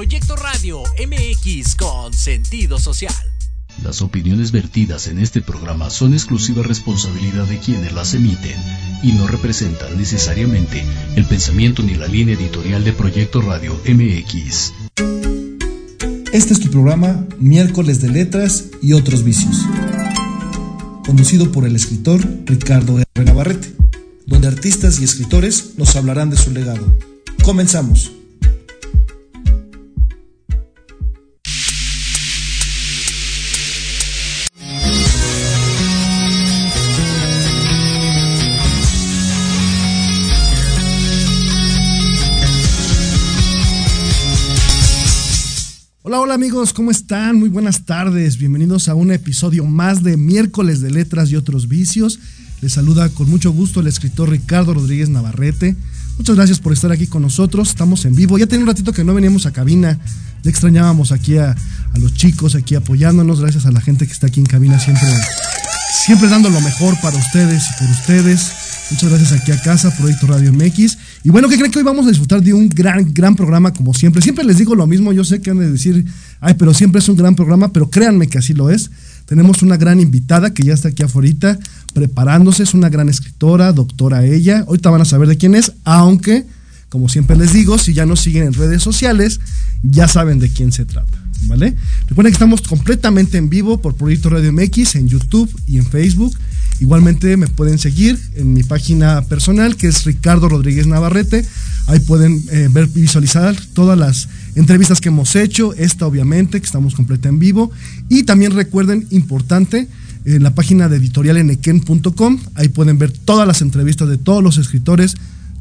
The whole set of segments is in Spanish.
Proyecto Radio MX con sentido social. Las opiniones vertidas en este programa son exclusiva responsabilidad de quienes las emiten y no representan necesariamente el pensamiento ni la línea editorial de Proyecto Radio MX. Este es tu programa Miércoles de Letras y otros vicios, conducido por el escritor Ricardo R. Navarrete, donde artistas y escritores nos hablarán de su legado. Comenzamos. Hola, hola amigos, ¿cómo están? Muy buenas tardes. Bienvenidos a un episodio más de Miércoles de Letras y otros vicios. Les saluda con mucho gusto el escritor Ricardo Rodríguez Navarrete. Muchas gracias por estar aquí con nosotros. Estamos en vivo. Ya tiene un ratito que no veníamos a cabina. Ya extrañábamos aquí a, a los chicos, aquí apoyándonos. Gracias a la gente que está aquí en cabina siempre, siempre dando lo mejor para ustedes y por ustedes. Muchas gracias aquí a casa, Proyecto Radio MX. Y bueno, ¿qué creen que hoy vamos a disfrutar de un gran, gran programa como siempre? Siempre les digo lo mismo, yo sé que han de decir, ay, pero siempre es un gran programa, pero créanme que así lo es. Tenemos una gran invitada que ya está aquí afuera preparándose, es una gran escritora, doctora ella. Ahorita van a saber de quién es, aunque, como siempre les digo, si ya nos siguen en redes sociales, ya saben de quién se trata. ¿Vale? Recuerden que estamos completamente en vivo por Proyecto Radio MX en YouTube y en Facebook. Igualmente me pueden seguir en mi página personal que es Ricardo Rodríguez Navarrete. Ahí pueden eh, ver y visualizar todas las entrevistas que hemos hecho, esta obviamente, que estamos completa en vivo. Y también recuerden, importante, en la página de editorialenequen.com, ahí pueden ver todas las entrevistas de todos los escritores,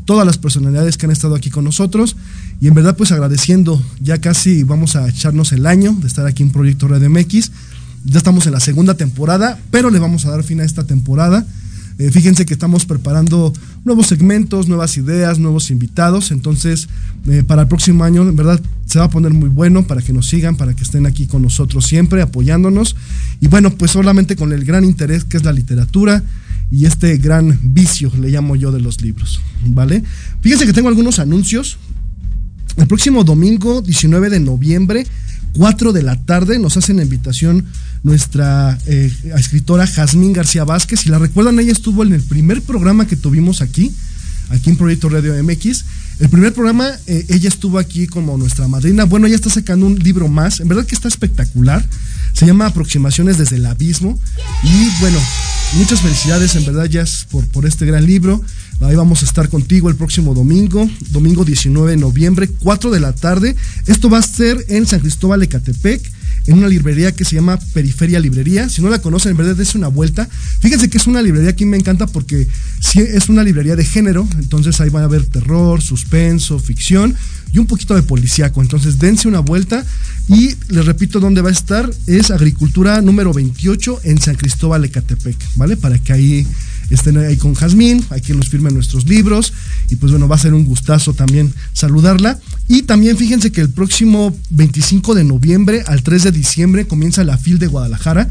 todas las personalidades que han estado aquí con nosotros. Y en verdad, pues agradeciendo, ya casi vamos a echarnos el año de estar aquí en Proyecto Red MX. Ya estamos en la segunda temporada, pero le vamos a dar fin a esta temporada. Eh, fíjense que estamos preparando nuevos segmentos, nuevas ideas, nuevos invitados. Entonces, eh, para el próximo año, en verdad, se va a poner muy bueno para que nos sigan, para que estén aquí con nosotros siempre, apoyándonos. Y bueno, pues solamente con el gran interés que es la literatura y este gran vicio, le llamo yo, de los libros. ¿Vale? Fíjense que tengo algunos anuncios. El próximo domingo, 19 de noviembre, 4 de la tarde, nos hacen la invitación nuestra eh, escritora Jazmín García Vázquez. Si la recuerdan, ella estuvo en el primer programa que tuvimos aquí, aquí en Proyecto Radio MX. El primer programa, eh, ella estuvo aquí como nuestra madrina. Bueno, ella está sacando un libro más, en verdad que está espectacular. Se llama Aproximaciones desde el Abismo. Y bueno, muchas felicidades en verdad, Jazz, por, por este gran libro. Ahí vamos a estar contigo el próximo domingo, domingo 19 de noviembre, 4 de la tarde. Esto va a ser en San Cristóbal de Catepec, en una librería que se llama Periferia Librería. Si no la conocen, en verdad es una vuelta. Fíjense que es una librería que me encanta porque sí es una librería de género, entonces ahí van a haber terror, suspenso, ficción y un poquito de policíaco. Entonces dense una vuelta y les repito dónde va a estar. Es Agricultura número 28 en San Cristóbal de Catepec, ¿vale? Para que ahí estén ahí con Jazmín, hay quien nos firme nuestros libros y pues bueno, va a ser un gustazo también saludarla. Y también fíjense que el próximo 25 de noviembre al 3 de diciembre comienza la FIL de Guadalajara.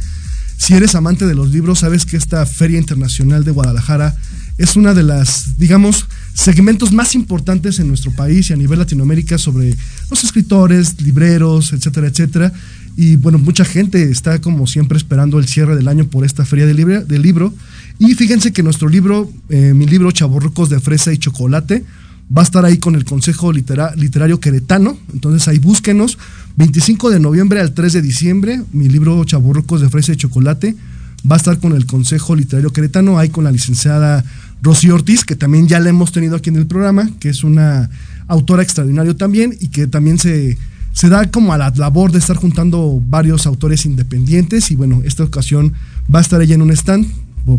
Si eres amante de los libros, sabes que esta Feria Internacional de Guadalajara es una de las, digamos, segmentos más importantes en nuestro país y a nivel Latinoamérica sobre los escritores, libreros, etcétera, etcétera. Y bueno, mucha gente está como siempre esperando el cierre del año por esta feria de, de libro. Y fíjense que nuestro libro, eh, mi libro Chaborrucos de Fresa y Chocolate, va a estar ahí con el Consejo Literario Queretano. Entonces ahí búsquenos. 25 de noviembre al 3 de diciembre, mi libro Chaborrucos de Fresa y Chocolate va a estar con el Consejo Literario Queretano, ahí con la licenciada Rosy Ortiz, que también ya la hemos tenido aquí en el programa, que es una autora extraordinaria también y que también se, se da como a la labor de estar juntando varios autores independientes y bueno, esta ocasión va a estar ella en un stand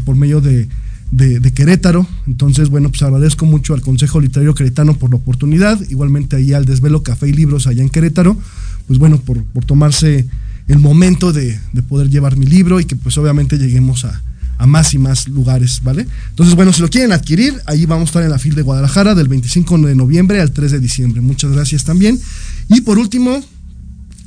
por, medio de, de, de, Querétaro. Entonces, bueno, pues agradezco mucho al Consejo Literario Queretano por la oportunidad, igualmente ahí al Desvelo Café y Libros allá en Querétaro, pues bueno, por, por tomarse el momento de, de, poder llevar mi libro y que pues obviamente lleguemos a, a, más y más lugares, ¿vale? Entonces, bueno, si lo quieren adquirir, ahí vamos a estar en la FIL de Guadalajara del 25 de noviembre al 3 de diciembre. Muchas gracias también. Y por último,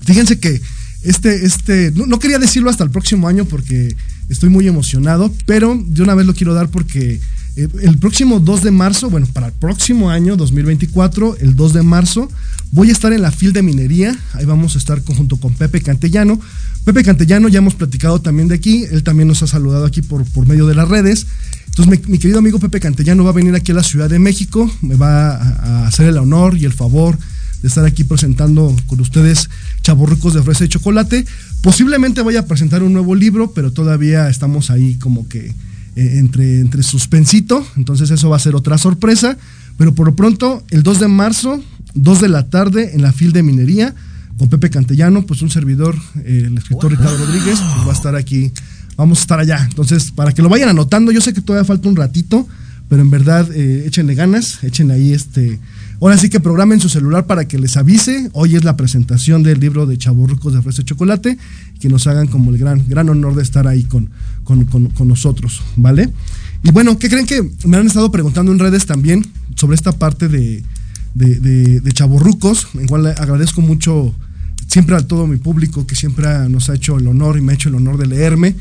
fíjense que este, este, no, no quería decirlo hasta el próximo año porque estoy muy emocionado, pero de una vez lo quiero dar porque Eh, el próximo 2 de marzo, bueno, para el próximo año 2024, el 2 de marzo, voy a estar en la FIL de minería. Ahí vamos a estar junto con Pepe Cantellano. Pepe Cantellano, ya hemos platicado también de aquí. Él también nos ha saludado aquí por, por medio de las redes. Entonces, mi, querido amigo Pepe Cantellano va a venir aquí a la Ciudad de México. Me va a, hacer el honor y el favor de estar aquí presentando con ustedes Chaborrucos de Fresa y Chocolate. Posiblemente vaya a presentar un nuevo libro, pero todavía estamos ahí como que eh, entre, entre suspensito, entonces eso va a ser otra sorpresa, pero por lo pronto, el 2 de marzo, 2 de la tarde, en la FIL de Minería, con Pepe Cantellano, pues un servidor, eh, el escritor Ricardo Rodríguez, pues va a estar aquí, vamos a estar allá. Entonces, para que lo vayan anotando, yo sé que todavía falta un ratito, pero en verdad, eh, échenle ganas, echen ahí este... Ahora sí que programen su celular para que les avise. Hoy es la presentación del libro de Chaburrucos de Fresa Chocolate. Que nos hagan como el gran, gran honor de estar ahí con, con, nosotros, ¿vale? Y bueno, ¿qué creen que me han estado preguntando en redes también sobre esta parte de, de, de, chaborrucos, en cual agradezco mucho siempre a todo mi público que siempre nos ha hecho el honor y me ha hecho el honor de leerme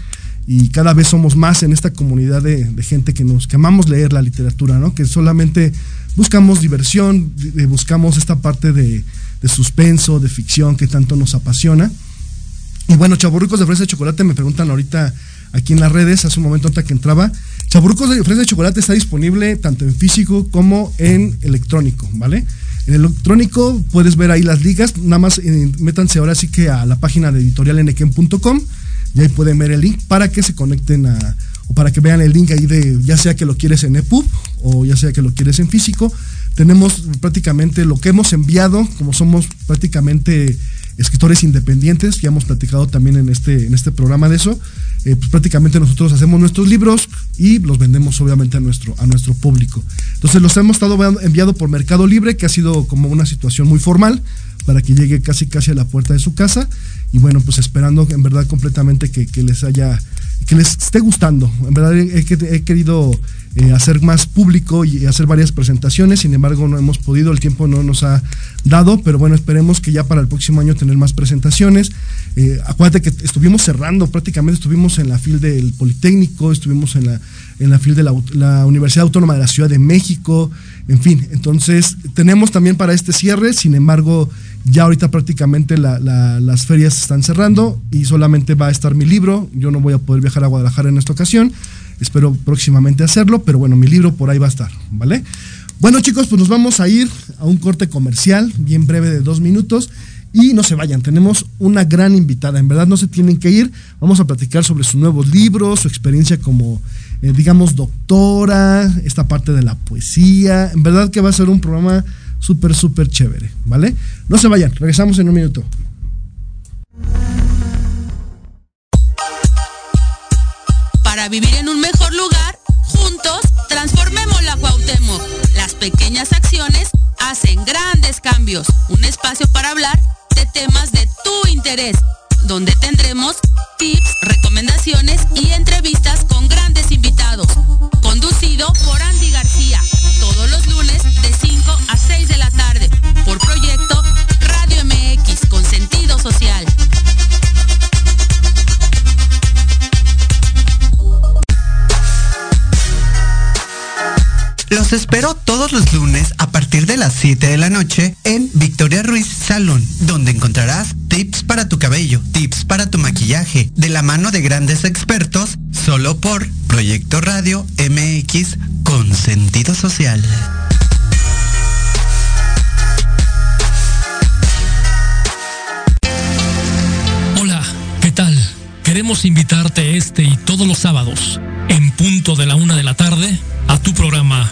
y cada vez somos más en esta comunidad de, gente que nos que amamos leer la literatura, ¿no? Que solamente buscamos diversión, buscamos esta parte de, de suspenso, de ficción que tanto nos apasiona. Y bueno, chaborrucos de fresa de chocolate me preguntan ahorita aquí en las redes, hace un momento antes que entraba. Chaburrucos de fresa de chocolate está disponible tanto en físico como en electrónico, ¿vale? En electrónico puedes ver ahí las ligas, nada más eh, métanse ahora sí que a la página de editorialnqm.com y ahí pueden ver el link para que se conecten a, o para que vean el link ahí de ya sea que lo quieres en EPUB o ya sea que lo quieres en físico. Tenemos prácticamente lo que hemos enviado, como somos prácticamente escritores independientes, ya hemos platicado también en este, en este programa de eso. Eh, pues prácticamente nosotros hacemos nuestros libros y los vendemos obviamente a nuestro, a nuestro público. Entonces los hemos estado enviado por Mercado Libre, que ha sido como una situación muy formal para que llegue casi casi a la puerta de su casa y bueno pues esperando en verdad completamente que, les haya que les esté gustando en verdad he, he querido eh, hacer más público y hacer varias presentaciones. Sin embargo, no hemos podido, el tiempo no nos ha dado, pero bueno, esperemos que ya para el próximo año tener más presentaciones. Eh, acuérdate que estuvimos cerrando, prácticamente estuvimos en la fil del Politécnico, estuvimos en la, en la fil de la, Universidad Autónoma de la Ciudad de México, en fin, entonces tenemos también para este cierre, sin embargo, ya ahorita prácticamente las ferias están cerrando y solamente va a estar mi libro, yo no voy a poder viajar a Guadalajara en esta ocasión, Espero próximamente hacerlo, pero bueno, mi libro por ahí va a estar, ¿vale? Bueno chicos, pues nos vamos a ir a un corte comercial, bien breve de dos minutos. Y no se vayan, tenemos una gran invitada, en verdad no se tienen que ir, vamos a platicar sobre sus nuevos libros, su experiencia como, eh, digamos, doctora, esta parte de la poesía, en verdad que va a ser un programa súper, súper chévere, ¿vale? No se vayan, regresamos en un minuto. Para vivir en un mejor lugar, juntos transformemos la Cuauhtémoc. Las pequeñas acciones hacen grandes cambios. Un espacio para hablar temas de tu interés, donde tendremos tips, recomendaciones y entrevistas con grandes invitados. Conducido por Andy García, Espero todos los lunes a partir de las 7 de la noche en Victoria Ruiz Salón, donde encontrarás tips para tu cabello, tips para tu maquillaje, de la mano de grandes expertos, solo por Proyecto Radio MX con sentido social. Hola, ¿qué tal? Queremos invitarte este y todos los sábados, en punto de la una de la tarde, a tu programa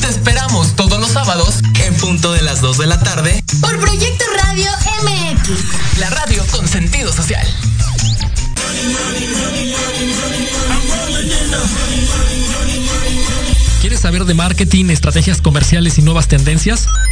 Te esperamos todos los sábados en punto de las 2 de la tarde por Proyecto Radio MX. La radio con sentido social. ¿Quieres saber de marketing, estrategias comerciales y nuevas tendencias?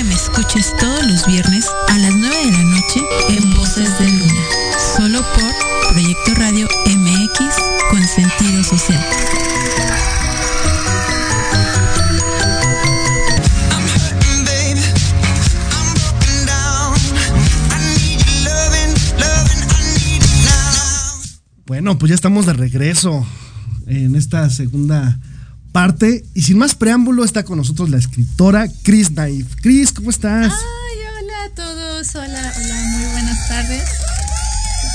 Que me escuches todos los viernes a las 9 de la noche en Voces de Luna. Solo por Proyecto Radio MX con sentido social. Bueno, pues ya estamos de regreso en esta segunda parte. Y sin más preámbulo, está con nosotros la escritora Chris Naif. Chris, ¿cómo estás? Ay, hola a todos. Hola, hola, muy buenas tardes.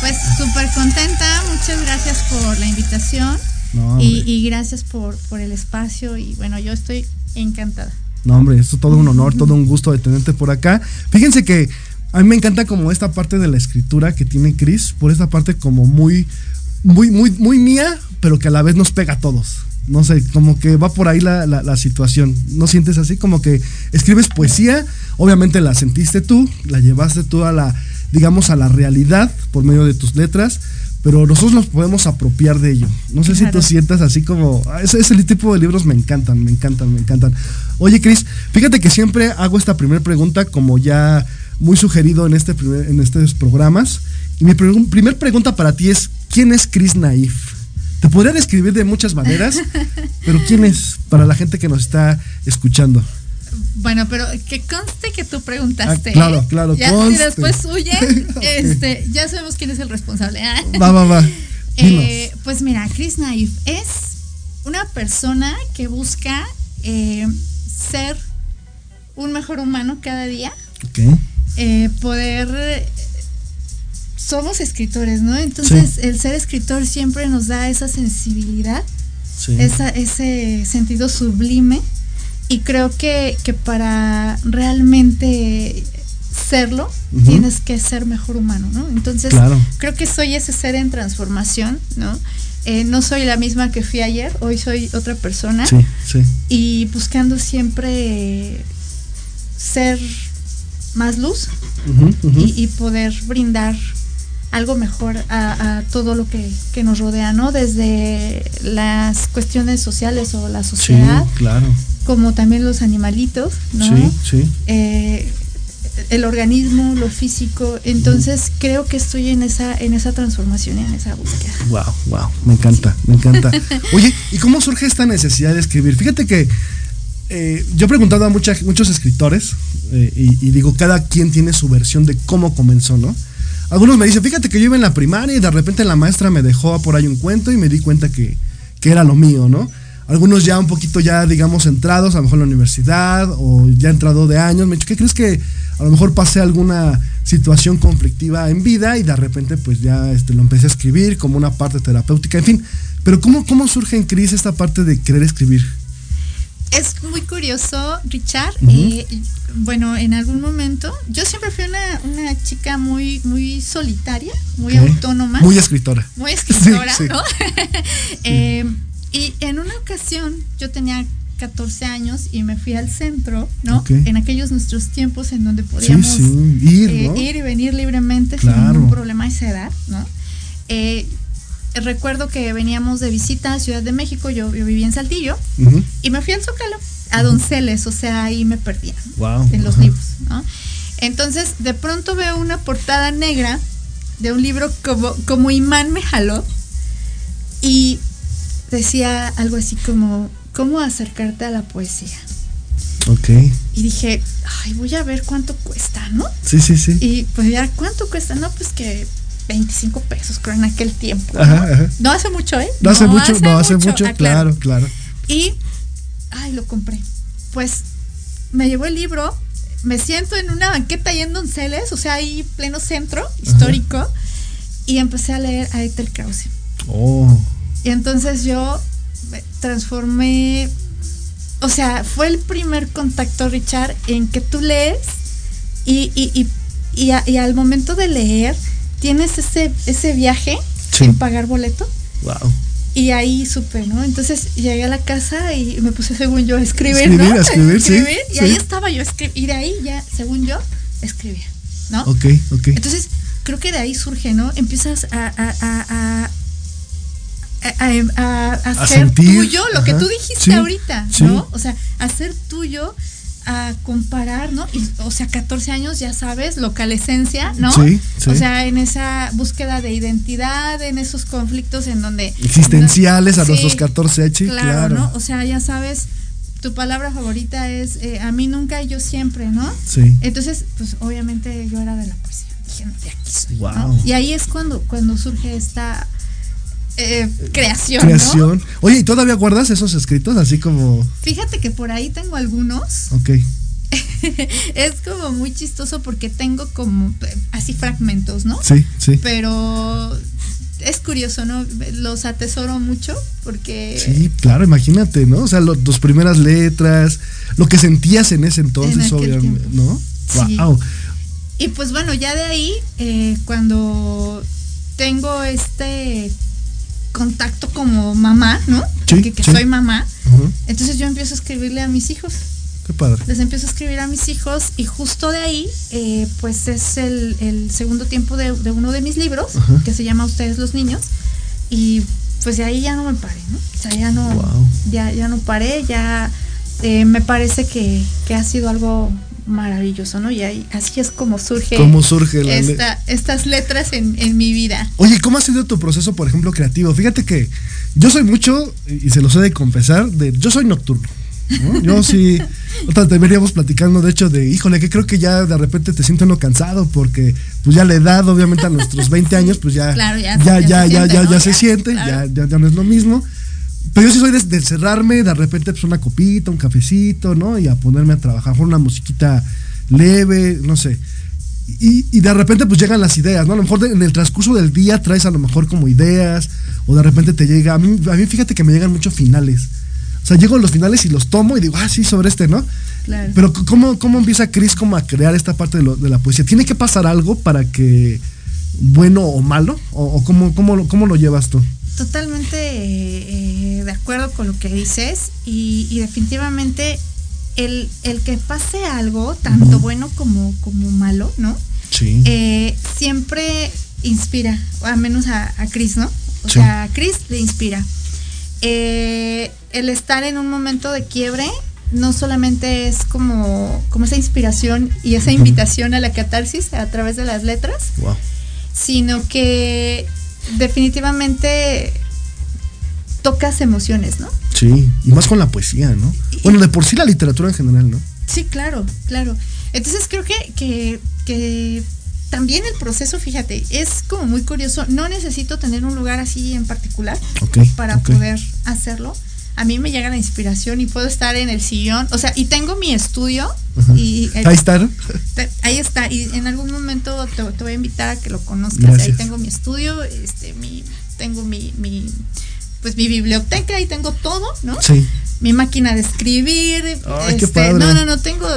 Pues súper contenta. Muchas gracias por la invitación. No, y, gracias por, por el espacio. Y bueno, yo estoy encantada. No, hombre, esto es todo un honor, todo un gusto de tenerte por acá. Fíjense que a mí me encanta como esta parte de la escritura que tiene Chris, por esta parte como muy, muy, muy, muy mía, pero que a la vez nos pega a todos. No sé, como que va por ahí la, la- la situación. ¿No sientes así? Como que escribes poesía, obviamente la sentiste tú, la llevaste tú a la, digamos, a la realidad por medio de tus letras, pero nosotros nos podemos apropiar de ello. No sé si tú sientas así como... ah, Ese, ese tipo de libros me encantan, me encantan, me encantan. Oye, Cris, fíjate que siempre hago esta primera pregunta como ya muy sugerido en, este primer- en estos programas. Y mi pregun- primer pregunta para ti es, ¿quién es Chris Naif? Te podría describir de muchas maneras, pero ¿quién es para la gente que nos está escuchando? Bueno, pero que conste que tú preguntaste. Ah, claro, ¿eh? claro, Ya, si después huyen, Ok. este, ya sabemos quién es el responsable. Ah. Va, va, va. Eh, pues mira, Chris Naif es una persona que busca eh, ser un mejor humano cada día, Ok. eh, poder... somos escritores, ¿no? Entonces el ser escritor siempre nos da esa sensibilidad, Sí. esa- ese sentido sublime y creo que, que para realmente serlo tienes que ser mejor humano, ¿no? Entonces Claro. creo que soy ese ser en transformación, ¿no? Eh, no soy la misma que fui ayer, hoy soy otra persona Sí, y buscando siempre ser más luz y poder brindar algo mejor a, a todo lo que, que nos rodea, ¿no? Desde las cuestiones sociales o la Sí, sociedad, claro. como también los animalitos, ¿no? Sí, sí. Eh, el organismo, lo físico. Entonces creo que estoy en esa, en esa transformación y en esa búsqueda. Wow, wow, me encanta, me encanta. Oye, ¿y cómo surge esta necesidad de escribir? Fíjate que eh, yo he preguntado a mucha- muchos escritores eh, y, y digo, cada quien tiene su versión de cómo comenzó, ¿no? Algunos me dicen, fíjate que yo iba en la primaria y de repente la maestra me dejó por ahí un cuento y me di cuenta que, que era lo mío, ¿no? Algunos ya un poquito ya, digamos, entrados, a lo mejor en la universidad o ya entrado de años, me dicho, ¿qué crees que a lo mejor pasé alguna situación conflictiva en vida y de repente pues ya este, lo empecé a escribir como una parte terapéutica, en fin. Pero ¿cómo, cómo surge en Cris esta parte de querer escribir? Es muy curioso, Richard. Eh, bueno, en algún momento, yo siempre fui una, una chica muy, muy solitaria, muy autónoma. Muy escritora. muy escritora, Sí, sí. ¿no? Eh, y en una ocasión yo tenía 14 años y me fui al centro, ¿no? En aquellos nuestros tiempos en donde podíamos sí, ir, eh, ¿no? ir y venir libremente sin ningún problema a esa edad, ¿no? Eh, recuerdo que veníamos de visita a Ciudad de México, yo, yo vivía en Saltillo, y me fui al Zócalo, a Donceles, o sea, ahí me perdía Wow. en los libros, ¿no? Entonces, de pronto veo una portada negra de un libro como, como imán me jaló y decía algo así como, ¿cómo acercarte a la poesía? Ok. Y dije, ay, voy a ver cuánto cuesta, ¿no? Sí, sí, sí. Y pues ya, ¿cuánto cuesta? No, pues que 25 pesos, creo, en aquel tiempo. ¿no? Ajá, ajá. No hace mucho, ¿eh? No hace mucho, no hace mucho, ah, claro, claro. Y, ay, lo compré. Pues me llevó el libro, me siento en una banqueta ahí en Donceles, o sea, ahí pleno centro histórico, y empecé a leer a Ethel Krause. Oh. Y entonces yo me transformé, o sea, fue el primer contacto, Richard, en que tú lees y, y, y, y, a- y al momento de leer tienes ese, ese viaje Sí. sin pagar boleto. Wow. Y ahí supe, ¿no? Entonces llegué a la casa y me puse, según yo, a escribir, Escribir, ¿no? a escribir, sí, Y ahí estaba yo, y de ahí ya, según yo, escribía, ¿no? Ok, ok. Entonces, creo que de ahí surge, ¿no? Empiezas a, a, a, a- a hacer sentir, tuyo lo que tú dijiste sí, ahorita. ¿no? O sea, hacer tuyo, a comparar, ¿no? Y, o sea, 14 años, ya sabes, localescencia, ¿no? Sí, sí. O sea, en esa búsqueda de identidad, en esos conflictos en donde... Existenciales a Sí, nuestros 14 sí, claro, claro. ¿no? O sea, ya sabes, tu palabra favorita es eh, a mí nunca y yo siempre, ¿no? Sí. Entonces, pues obviamente yo era de la poesía. Dije, no, de aquí soy, ¿no? Wow. Y ahí es cuando, cuando surge esta eh, creación, ¿no? Creación. Oye, ¿y todavía guardas esos escritos así como... Fíjate que por ahí tengo algunos. Ok. es como muy chistoso porque tengo como eh, así fragmentos, ¿no? Sí, sí. Pero es curioso, ¿no? Los atesoro mucho porque... Sí, claro, imagínate, ¿no? O sea, lo- tus primeras letras, lo que sentías en ese entonces, En obviamente, tiempo. ¿no? Sí. Wow. Y pues bueno, ya de ahí, eh, cuando tengo este contacto como mamá, ¿no? Sí, que sí. soy mamá, entonces yo empiezo a escribirle a mis hijos. Qué padre. Les empiezo a escribir a mis hijos y justo de ahí, eh, pues es el, el segundo tiempo de, de uno de mis libros, que se llama Ustedes los Niños. Y pues de ahí ya no me paré, ¿no? O sea, ya no, Wow. ya, ya no paré, ya eh, me parece que, que ha sido algo maravilloso, ¿no? Y ahí, así es como surge, ¿Cómo surge la le- esta- estas letras en, en mi vida. Oye, ¿cómo ha sido tu proceso, por ejemplo, creativo? Fíjate que yo soy mucho, y se los he de confesar, de, yo soy nocturno. ¿no? Yo sí, otra te veníamos platicando, de hecho, de, híjole, que creo que ya de repente te siento uno cansado, porque pues ya la edad, obviamente a nuestros 20 años, pues ya, Claro, ya- ya, ya ya, se siente, ya, ya no es lo mismo. Pero yo sí soy de, de cerrarme, de repente pues una copita, un cafecito, ¿no? Y a ponerme a trabajar con una musiquita leve, no sé. Y, y de repente pues llegan las ideas, ¿no? A lo mejor de- en el transcurso del día traes a lo mejor como ideas o de repente te llega, a mí, a mí fíjate que me llegan muchos finales. O sea, llego a los finales y los tomo y digo, ah, sí, sobre este, ¿no? Claro. Pero ¿cómo, cómo empieza Chris como a crear esta parte de, lo- de la poesía? ¿Tiene que pasar algo para que, bueno o malo? ¿O, o cómo, cómo, cómo lo llevas tú? Totalmente eh, eh, de acuerdo con lo que dices y, y definitivamente el, el que pase algo, tanto bueno como, como malo, ¿no? Sí. Eh, siempre inspira, al menos a, a Chris, ¿no? O Sí. sea, a Chris le inspira. Eh, el estar en un momento de quiebre no solamente es como, como esa inspiración y esa invitación a la catarsis a través de las letras, Wow. sino que definitivamente tocas emociones, ¿no? Sí, y más con la poesía, ¿no? Bueno, de por sí la literatura en general, ¿no? Sí, claro, claro. Entonces creo que, que, que también el proceso, fíjate, es como muy curioso. No necesito tener un lugar así en particular para poder hacerlo. A mí me llega la inspiración y puedo estar en el sillón, o sea, y tengo mi estudio Ajá. y Ahí está, ¿no? te- ahí está y en algún momento te, te voy a invitar a que lo conozcas. Gracias. Ahí tengo mi estudio, este, mi, tengo mi, mi, pues mi biblioteca, ahí tengo todo, ¿no? Sí. mi máquina de escribir. Ay, qué este, padre. No, no, no tengo.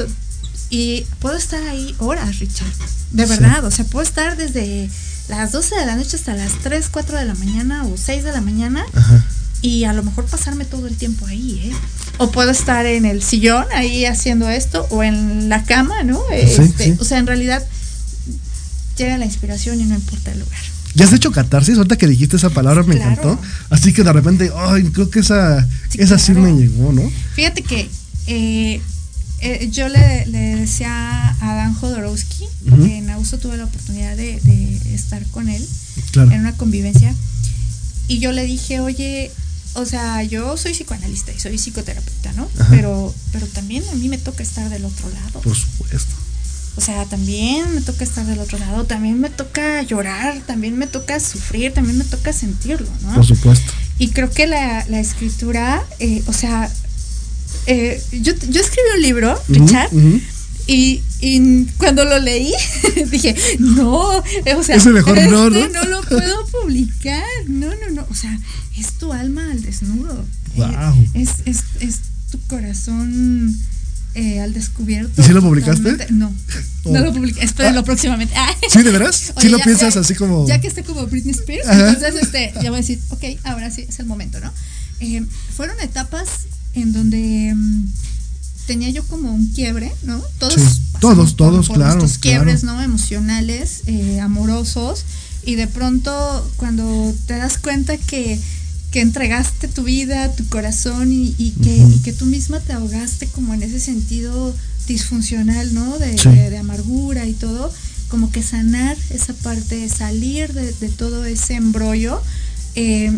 Y puedo estar ahí horas, Richard. De Sí. verdad. O sea, puedo estar desde las 12 de la noche hasta las 3, 4 de la mañana o 6 de la mañana. Ajá. Y a lo mejor pasarme todo el tiempo ahí, ¿eh? O puedo estar en el sillón ahí haciendo esto o en la cama, ¿no? Este, sí. O sea, en realidad llega la inspiración y no importa el lugar. ¿Ya has hecho catarsis? Ahorita que dijiste esa palabra me Claro. encantó. Así que de repente, ay, creo que esa, Sí, esa sí me llegó, ¿no? Fíjate que eh, eh, yo le, le decía a Dan Jodorowsky, que en Auso tuve la oportunidad de, de estar con él Claro. en una convivencia, y yo le dije, oye, o sea, yo soy psicoanalista y soy psicoterapeuta, ¿no? Pero, pero también a mí me toca estar del otro lado. Por supuesto. O sea, también me toca estar del otro lado, también me toca llorar, también me toca sufrir, también me toca sentirlo, ¿no? Por supuesto. Y creo que la, escritura, eh, o sea, eh, yo, yo escribí un libro, Richard, y, y, cuando lo leí, dije, no, o sea, es mejor este no, ¿no? lo puedo publicar. No, no, no. O sea, es tu alma al desnudo. Wow. es, es, es tu corazón eh, al descubierto. ¿Y si lo publicaste? No, oh. no lo publiqué. Espérenlo ah. próximamente. ¿Sí, de veras? ¿Sí lo piensas así como.? Ya que esté como Britney Spears, entonces este, ya voy a decir, ok, ahora sí es el momento, ¿no? Eh, fueron etapas en donde. Mm, tenía yo como un quiebre, ¿no? Todos, todos, todos, claro. Estos quiebres, ¿no? Emocionales, eh, amorosos. Y de pronto, cuando te das cuenta que, que entregaste tu vida, tu corazón y, que, que, tú misma te ahogaste como en ese sentido disfuncional, ¿no? De, de, amargura y todo, como que sanar esa parte, salir de, todo ese embrollo, eh,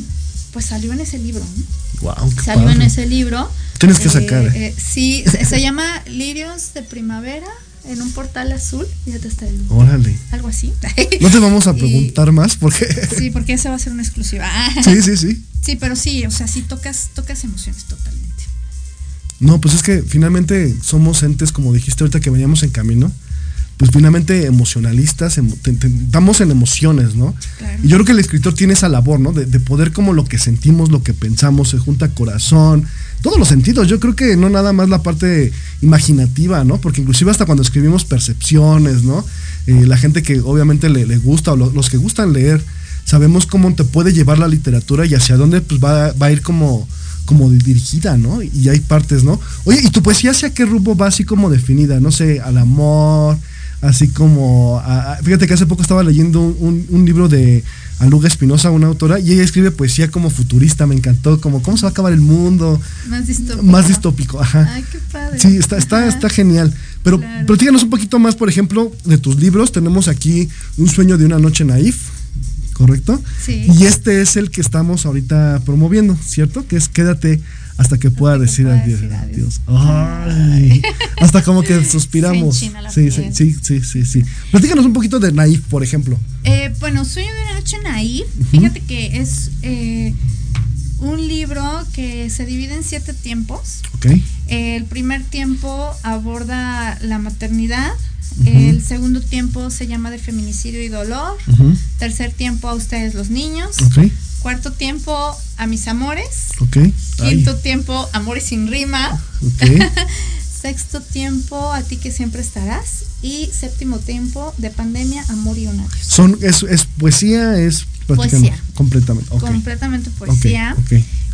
pues salió en ese libro. Wow, salió en ese libro Tienes que sacar. Eh, eh, sí, se, llama Lirios de Primavera en un portal azul. Fíjate está el. Órale. Algo así. No te vamos a preguntar más porque. Sí, porque esa va a ser una exclusiva. Sí, sí, sí. Sí, pero sí, o sea, sí tocas, tocas emociones totalmente. No, pues es que finalmente somos entes, como dijiste ahorita que veníamos en camino, pues finalmente emocionalistas, estamos en emociones, ¿no? Y yo creo que el escritor tiene esa labor, ¿no? De, de, poder como lo que sentimos, lo que pensamos, se junta corazón, todos los sentidos. Yo creo que no nada más la parte imaginativa, ¿no? Porque inclusive hasta cuando escribimos percepciones, ¿no? Eh, la gente que obviamente le, gusta o los que gustan leer, sabemos cómo te puede llevar la literatura y hacia dónde pues, va, a ir como, como dirigida, ¿no? Y hay partes, ¿no? Oye, ¿y tu poesía hacia qué rumbo va así como definida? No sé, al amor, así como... fíjate que hace poco estaba leyendo un libro de Aluga Espinosa, una autora, y ella escribe poesía como futurista, me encantó, como cómo se va a acabar el mundo. Más distópico. Más distópico, ajá. Ay, qué padre. Sí, está, está, está genial. Pero platícanos un poquito más, por ejemplo, de tus libros. Tenemos aquí Un sueño de una noche naif, ¿correcto? Sí. Y este es el que estamos ahorita promoviendo, ¿cierto? Que es Quédate hasta que pueda decir, adiós. Ay, hasta como que suspiramos. sí, sí, sí, sí, sí, sí. Platícanos un poquito de Naif, por ejemplo. Eh, bueno, Sueño de una noche Naif, fíjate que es eh, un libro que se divide en siete tiempos. Okay. el primer tiempo aborda la maternidad. El segundo tiempo se llama de feminicidio y dolor. Tercer tiempo a ustedes los niños. Cuarto tiempo, a mis amores. Quinto tiempo, amores sin rima. Sexto tiempo, a ti que siempre estarás. Y séptimo tiempo, de pandemia, amor y un adiós. Son, es, es poesía, es poesía. completamente. Completamente poesía.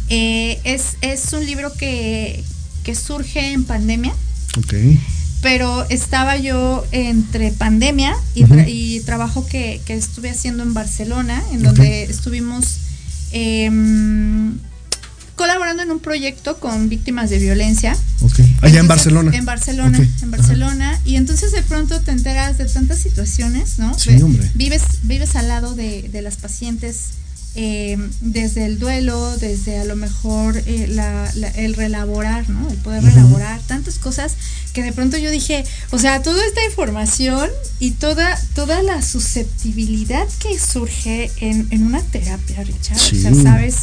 Eh, es, es un libro que, que surge en pandemia. Okay pero estaba yo entre pandemia y, trabajo que, estuve haciendo en Barcelona, en donde estuvimos Em, colaborando en un proyecto con víctimas de violencia. Allá en Barcelona. En Barcelona, en Barcelona. Y entonces de pronto te enteras de tantas situaciones, ¿no? Sí, hombre. Vives, vives al lado de, las pacientes em, desde el duelo, desde a lo mejor eh, el relaborar, ¿no? El poder relaborar, tantas cosas que de pronto yo dije, o sea, toda esta información y toda, toda la susceptibilidad que surge en, una terapia, Richard, o sea, sabes,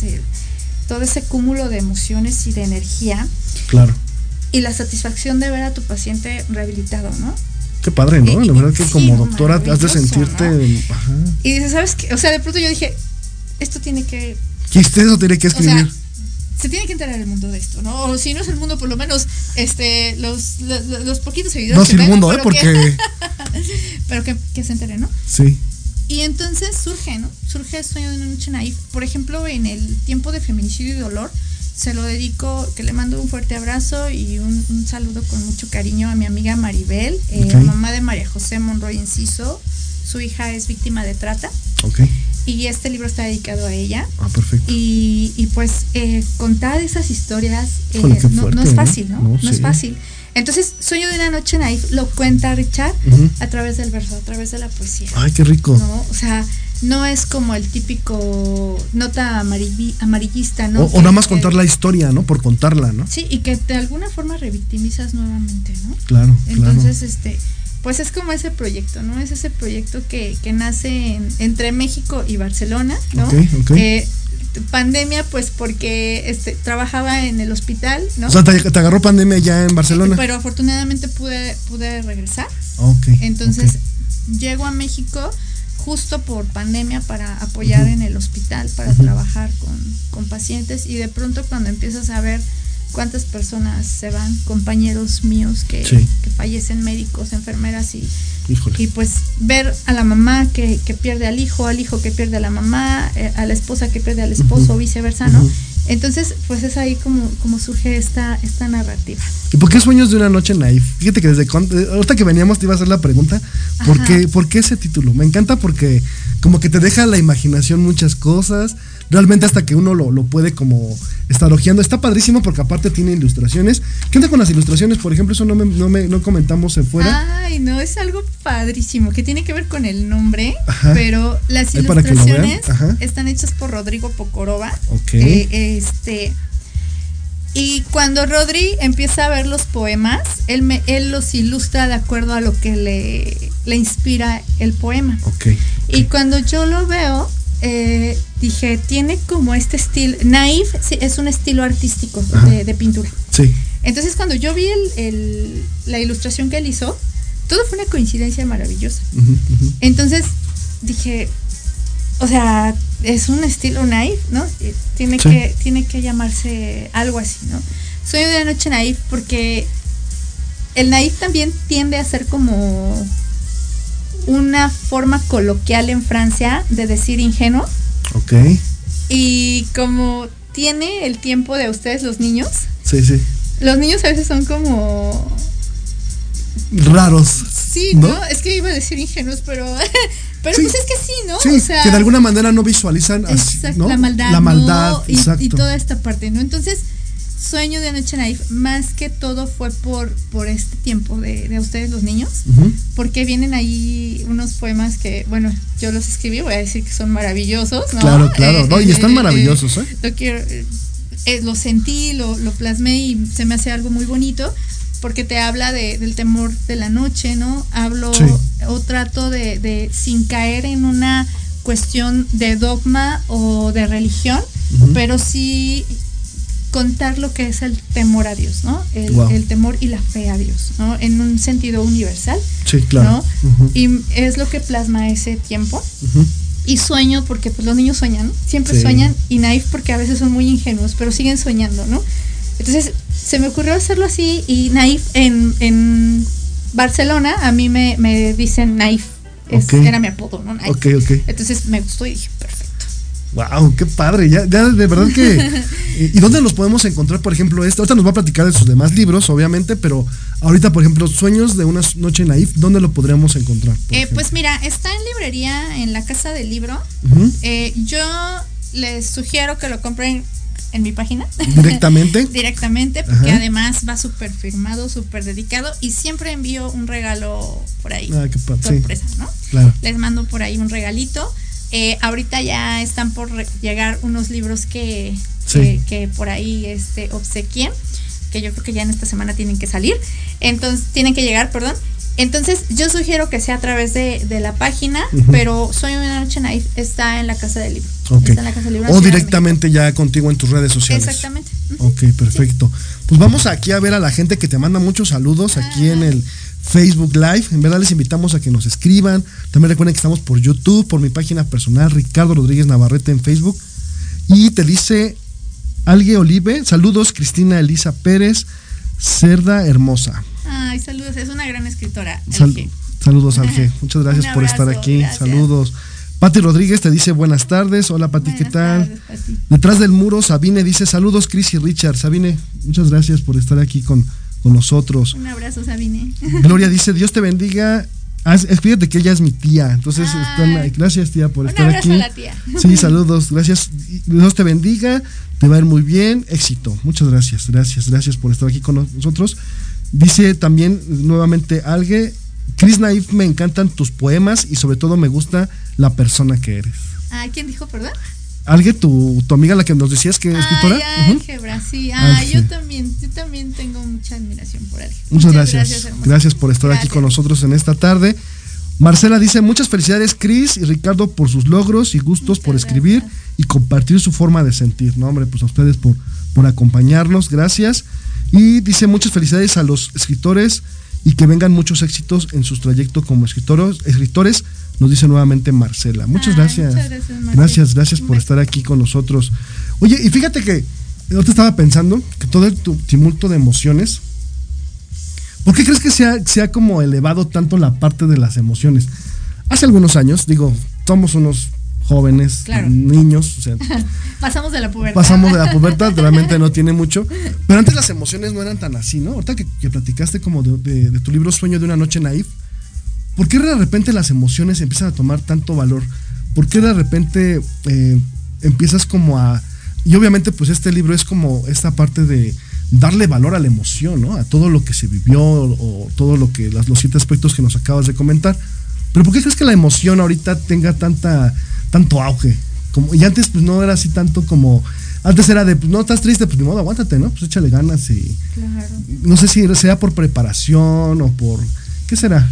todo ese cúmulo de emociones y de energía. Claro. Y la satisfacción de ver a tu paciente rehabilitado, ¿no? Qué padre, ¿no? la verdad que como doctora has de sentirte... Y dices, ¿sabes qué? O sea, de pronto yo dije, esto tiene que... ¿Qué usted eso tiene que escribir? se tiene que enterar el mundo de esto, ¿no? O si no es el mundo, por lo menos este, los, los, poquitos seguidores. No, es el mundo, ¿eh? Porque. pero que, que, se entere, ¿no? Sí. Y entonces surge, ¿no? Surge el sueño de una noche naif. Por ejemplo, en el tiempo de feminicidio y dolor, se lo dedico, que le mando un fuerte abrazo y un, saludo con mucho cariño a mi amiga Maribel, eh, mamá de María José Monroy Enciso. Su hija es víctima de trata. Okay y este libro está dedicado a ella. Ah, perfecto. Y, y pues eh, contar esas historias eh, no, es fácil, ¿no? No, es fácil. Entonces, Sueño de una noche naif lo cuenta Richard a través del verso, a través de la poesía. Ay, qué rico. ¿no? O sea, no es como el típico nota amarillista, ¿no? O, nada más contar la historia, ¿no? Por contarla, ¿no? Sí, y que de alguna forma revictimizas nuevamente, ¿no? Claro. Entonces, este, pues es como ese proyecto, ¿no? Es ese proyecto que, que nace entre México y Barcelona, ¿no? Eh, pandemia, pues porque este, trabajaba en el hospital, ¿no? O sea, te, agarró pandemia ya en Barcelona. Pero afortunadamente pude, pude regresar. Ok. Entonces, llego a México justo por pandemia para apoyar en el hospital, para trabajar con, pacientes y de pronto cuando empiezas a ver cuántas personas se van, compañeros míos que, fallecen, médicos, enfermeras y, y pues ver a la mamá que, pierde al hijo, al hijo que pierde a la mamá, eh, a la esposa que pierde al esposo, o viceversa, ¿no? Entonces, pues es ahí como, como surge esta, esta narrativa. ¿Y por qué sueños de una noche naif? Fíjate que desde ahorita que veníamos te iba a hacer la pregunta, ¿por qué, ¿por qué ese título? Me encanta porque como que te deja la imaginación muchas cosas, realmente hasta que uno lo, lo puede como estar ojeando. Está padrísimo porque aparte tiene ilustraciones. ¿Qué onda con las ilustraciones? Por ejemplo, eso no, me, no, me, no comentamos fuera. Ay, no, es algo padrísimo que tiene que ver con el nombre, pero las ilustraciones están hechas por Rodrigo Pocorova. Ok. Eh, este. Y cuando Rodri empieza a ver los poemas, él, me, él los ilustra de acuerdo a lo que le, le inspira el poema. Okay, Y cuando yo lo veo, eh, dije, tiene como este estilo, naif es un estilo artístico de, pintura. Sí. Entonces cuando yo vi el, la ilustración que él hizo, todo fue una coincidencia maravillosa. Entonces dije, o sea, es un estilo naif, ¿no? Tiene, que, tiene que llamarse algo así, ¿no? Soy de noche naif porque el naif también tiende a ser como una forma coloquial en Francia de decir ingenuo. Ok. Y como tiene el tiempo de ustedes los niños. Sí, sí. Los niños a veces son como raros. Sí, ¿no? Es que iba a decir ingenuos, pero pero pues es que sí, ¿no? Sí, que de alguna manera no visualizan así, la maldad, la maldad y, y, toda esta parte, ¿no? Entonces, sueño de Noche Naif, más que todo fue por, por este tiempo de, de ustedes los niños, porque vienen ahí unos poemas que, bueno, yo los escribí, voy a decir que son maravillosos, ¿no? Claro, claro, no, y están eh, maravillosos, ¿eh? Lo, quiero, eh, lo sentí, lo, lo plasmé y se me hace algo muy bonito porque te habla de, del temor de la noche, ¿no? Hablo o trato de, de, sin caer en una cuestión de dogma o de religión, pero sí contar lo que es el temor a Dios, ¿no? El, temor y la fe a Dios, ¿no? En un sentido universal. Sí, claro. Y es lo que plasma ese tiempo. Y sueño porque pues los niños sueñan, siempre sueñan y naif porque a veces son muy ingenuos, pero siguen soñando, ¿no? Entonces se me ocurrió hacerlo así y naif en, en Barcelona a mí me, me dicen naif, era mi apodo, ¿no? Naif. Entonces me gustó y dije. Wow, qué padre. Ya, de verdad que. ¿Y dónde los podemos encontrar, por ejemplo, este? Ahorita nos va a platicar de sus demás libros, obviamente, pero ahorita, por ejemplo, Sueños de una noche naif, ¿dónde lo podríamos encontrar? Eh, pues mira, está en librería en la Casa del Libro. Eh, yo les sugiero que lo compren en mi página. ¿Directamente? Directamente, porque además va súper firmado, súper dedicado y siempre envío un regalo por ahí. Ah, qué sorpresa, ¿no? Claro. Les mando por ahí un regalito. Eh, ahorita ya están por llegar unos libros que, que, por ahí este, obsequien, que yo creo que ya en esta semana tienen que salir. Entonces, tienen que llegar, perdón. Entonces, yo sugiero que sea a través de, la página, pero Soy una noche night está en la casa del libro. Está en la casa del libro o directamente ya contigo en tus redes sociales. Exactamente. Ok, perfecto. Pues vamos aquí a ver a la gente que te manda muchos saludos aquí en el Facebook Live. En verdad les invitamos a que nos escriban. También recuerden que estamos por YouTube, por mi página personal, Ricardo Rodríguez Navarrete en Facebook. Y te dice Alge Olive, saludos Cristina Elisa Pérez, Cerda Hermosa. Ay, saludos, es una gran escritora. saludos, Alge. Muchas gracias por estar aquí. Saludos. Pati Rodríguez te dice buenas tardes. Hola Pati, ¿qué tal? Detrás del muro, Sabine dice saludos, Chris y Richard. Sabine, muchas gracias por estar aquí con, con nosotros. Un abrazo, Sabine. Gloria dice, Dios te bendiga. Ah, fíjate que ella es mi tía, entonces gracias tía por estar aquí. A la tía. Sí, saludos, gracias. Dios te bendiga, te va a ir muy bien, éxito. Muchas gracias, gracias, gracias por estar aquí con nosotros. Dice también nuevamente Alge, Chris Naif, me encantan tus poemas y sobre todo me gusta la persona que eres. Ah, ¿quién dijo, perdón? ¿Alguien, tu, tu amiga, la que nos decías que es escritora? Ay, álgebra, sí. Ah, yo también, yo también tengo mucha admiración por él. Muchas, gracias. Gracias, por estar aquí con nosotros en esta tarde. Marcela dice, muchas felicidades Cris y Ricardo por sus logros y gustos por escribir y compartir su forma de sentir. No, hombre, pues a ustedes por, por acompañarnos, gracias. Y dice, muchas felicidades a los escritores y que vengan muchos éxitos en sus trayectos como escritores, escritores nos dice nuevamente Marcela. Muchas gracias. gracias, gracias, por estar aquí con nosotros. Oye, y fíjate que yo te estaba pensando que todo el tumulto de emociones, ¿por qué crees que se ha, se ha como elevado tanto la parte de las emociones? Hace algunos años, digo, somos unos jóvenes, niños. pasamos de la pubertad. Pasamos de la pubertad, realmente no tiene mucho. Pero antes las emociones no eran tan así, ¿no? Ahorita que, platicaste como de, tu libro Sueño de una noche naif, ¿por qué de repente las emociones empiezan a tomar tanto valor? ¿Por qué de repente eh, empiezas como a... Y obviamente pues este libro es como esta parte de darle valor a la emoción, ¿no? A todo lo que se vivió o, todo lo que, los siete aspectos que nos acabas de comentar. Pero ¿por qué crees que la emoción ahorita tenga tanta tanto auge. Como, y antes pues no era así tanto como... Antes era de, pues no estás triste, pues ni modo, aguántate, ¿no? Pues échale ganas y... Claro. No sé si sea por preparación o por... ¿Qué será?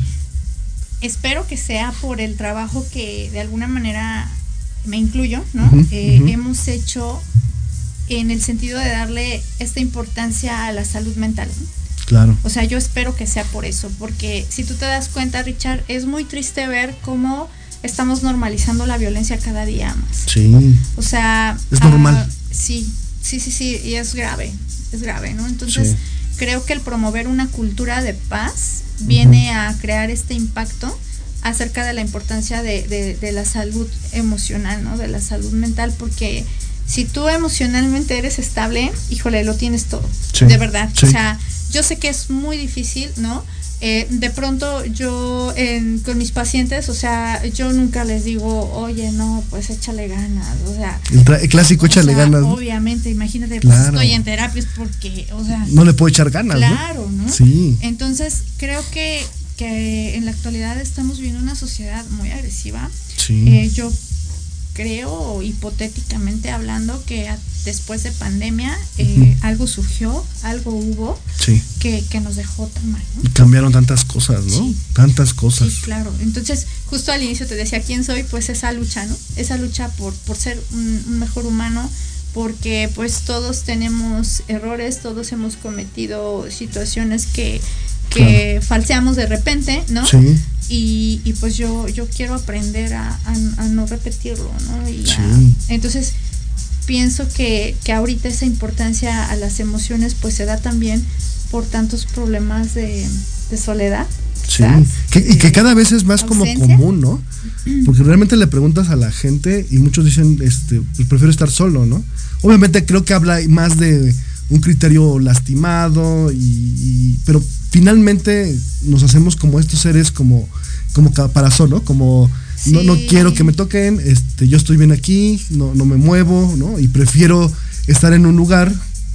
Espero que sea por el trabajo que de alguna manera me incluyo, ¿no? Eh, hemos hecho en el sentido de darle esta importancia a la salud mental. Claro. O sea, yo espero que sea por eso, porque si tú te das cuenta, Richard, es muy triste ver cómo estamos normalizando la violencia cada día más. Sí. O sea... Es normal. Ah, sí, sí, sí, sí, y es grave, es grave, ¿no? Entonces, creo que el promover una cultura de paz viene a crear este impacto acerca de la importancia de, de, la salud emocional, ¿no? De la salud mental, porque si tú emocionalmente eres estable, híjole, lo tienes todo. De verdad. O sea, yo sé que es muy difícil, ¿no? Eh, de pronto yo con mis pacientes, o sea, yo nunca les digo, oye, no, pues échale ganas, o sea. El, clásico échale ganas. Obviamente, imagínate, pues estoy en terapia porque, o sea. No le puedo echar ganas. Claro, ¿no? Sí. Entonces, creo que, que en la actualidad estamos viviendo una sociedad muy agresiva. Sí. Eh, yo creo, hipotéticamente hablando, que después de pandemia eh, algo surgió, algo hubo que, nos dejó tan mal. Y cambiaron tantas cosas, ¿no? Tantas cosas. Sí, claro. Entonces, justo al inicio te decía quién soy, pues esa lucha, ¿no? Esa lucha por, por ser un, mejor humano, porque pues todos tenemos errores, todos hemos cometido situaciones que, que falseamos de repente, ¿no? Sí. Y, pues yo, yo quiero aprender a, no repetirlo, ¿no? Y entonces pienso que, que ahorita esa importancia a las emociones pues se da también por tantos problemas de, soledad. Sí, y que cada vez es más como común, ¿no? Porque realmente le preguntas a la gente y muchos dicen, este, pues prefiero estar solo, ¿no? Obviamente creo que habla más de un criterio lastimado, y, pero finalmente nos hacemos como estos seres como, como caparazón, ¿no? Como no, no quiero que me toquen, este, yo estoy bien aquí, no, no me muevo, ¿no? Y prefiero estar en un lugar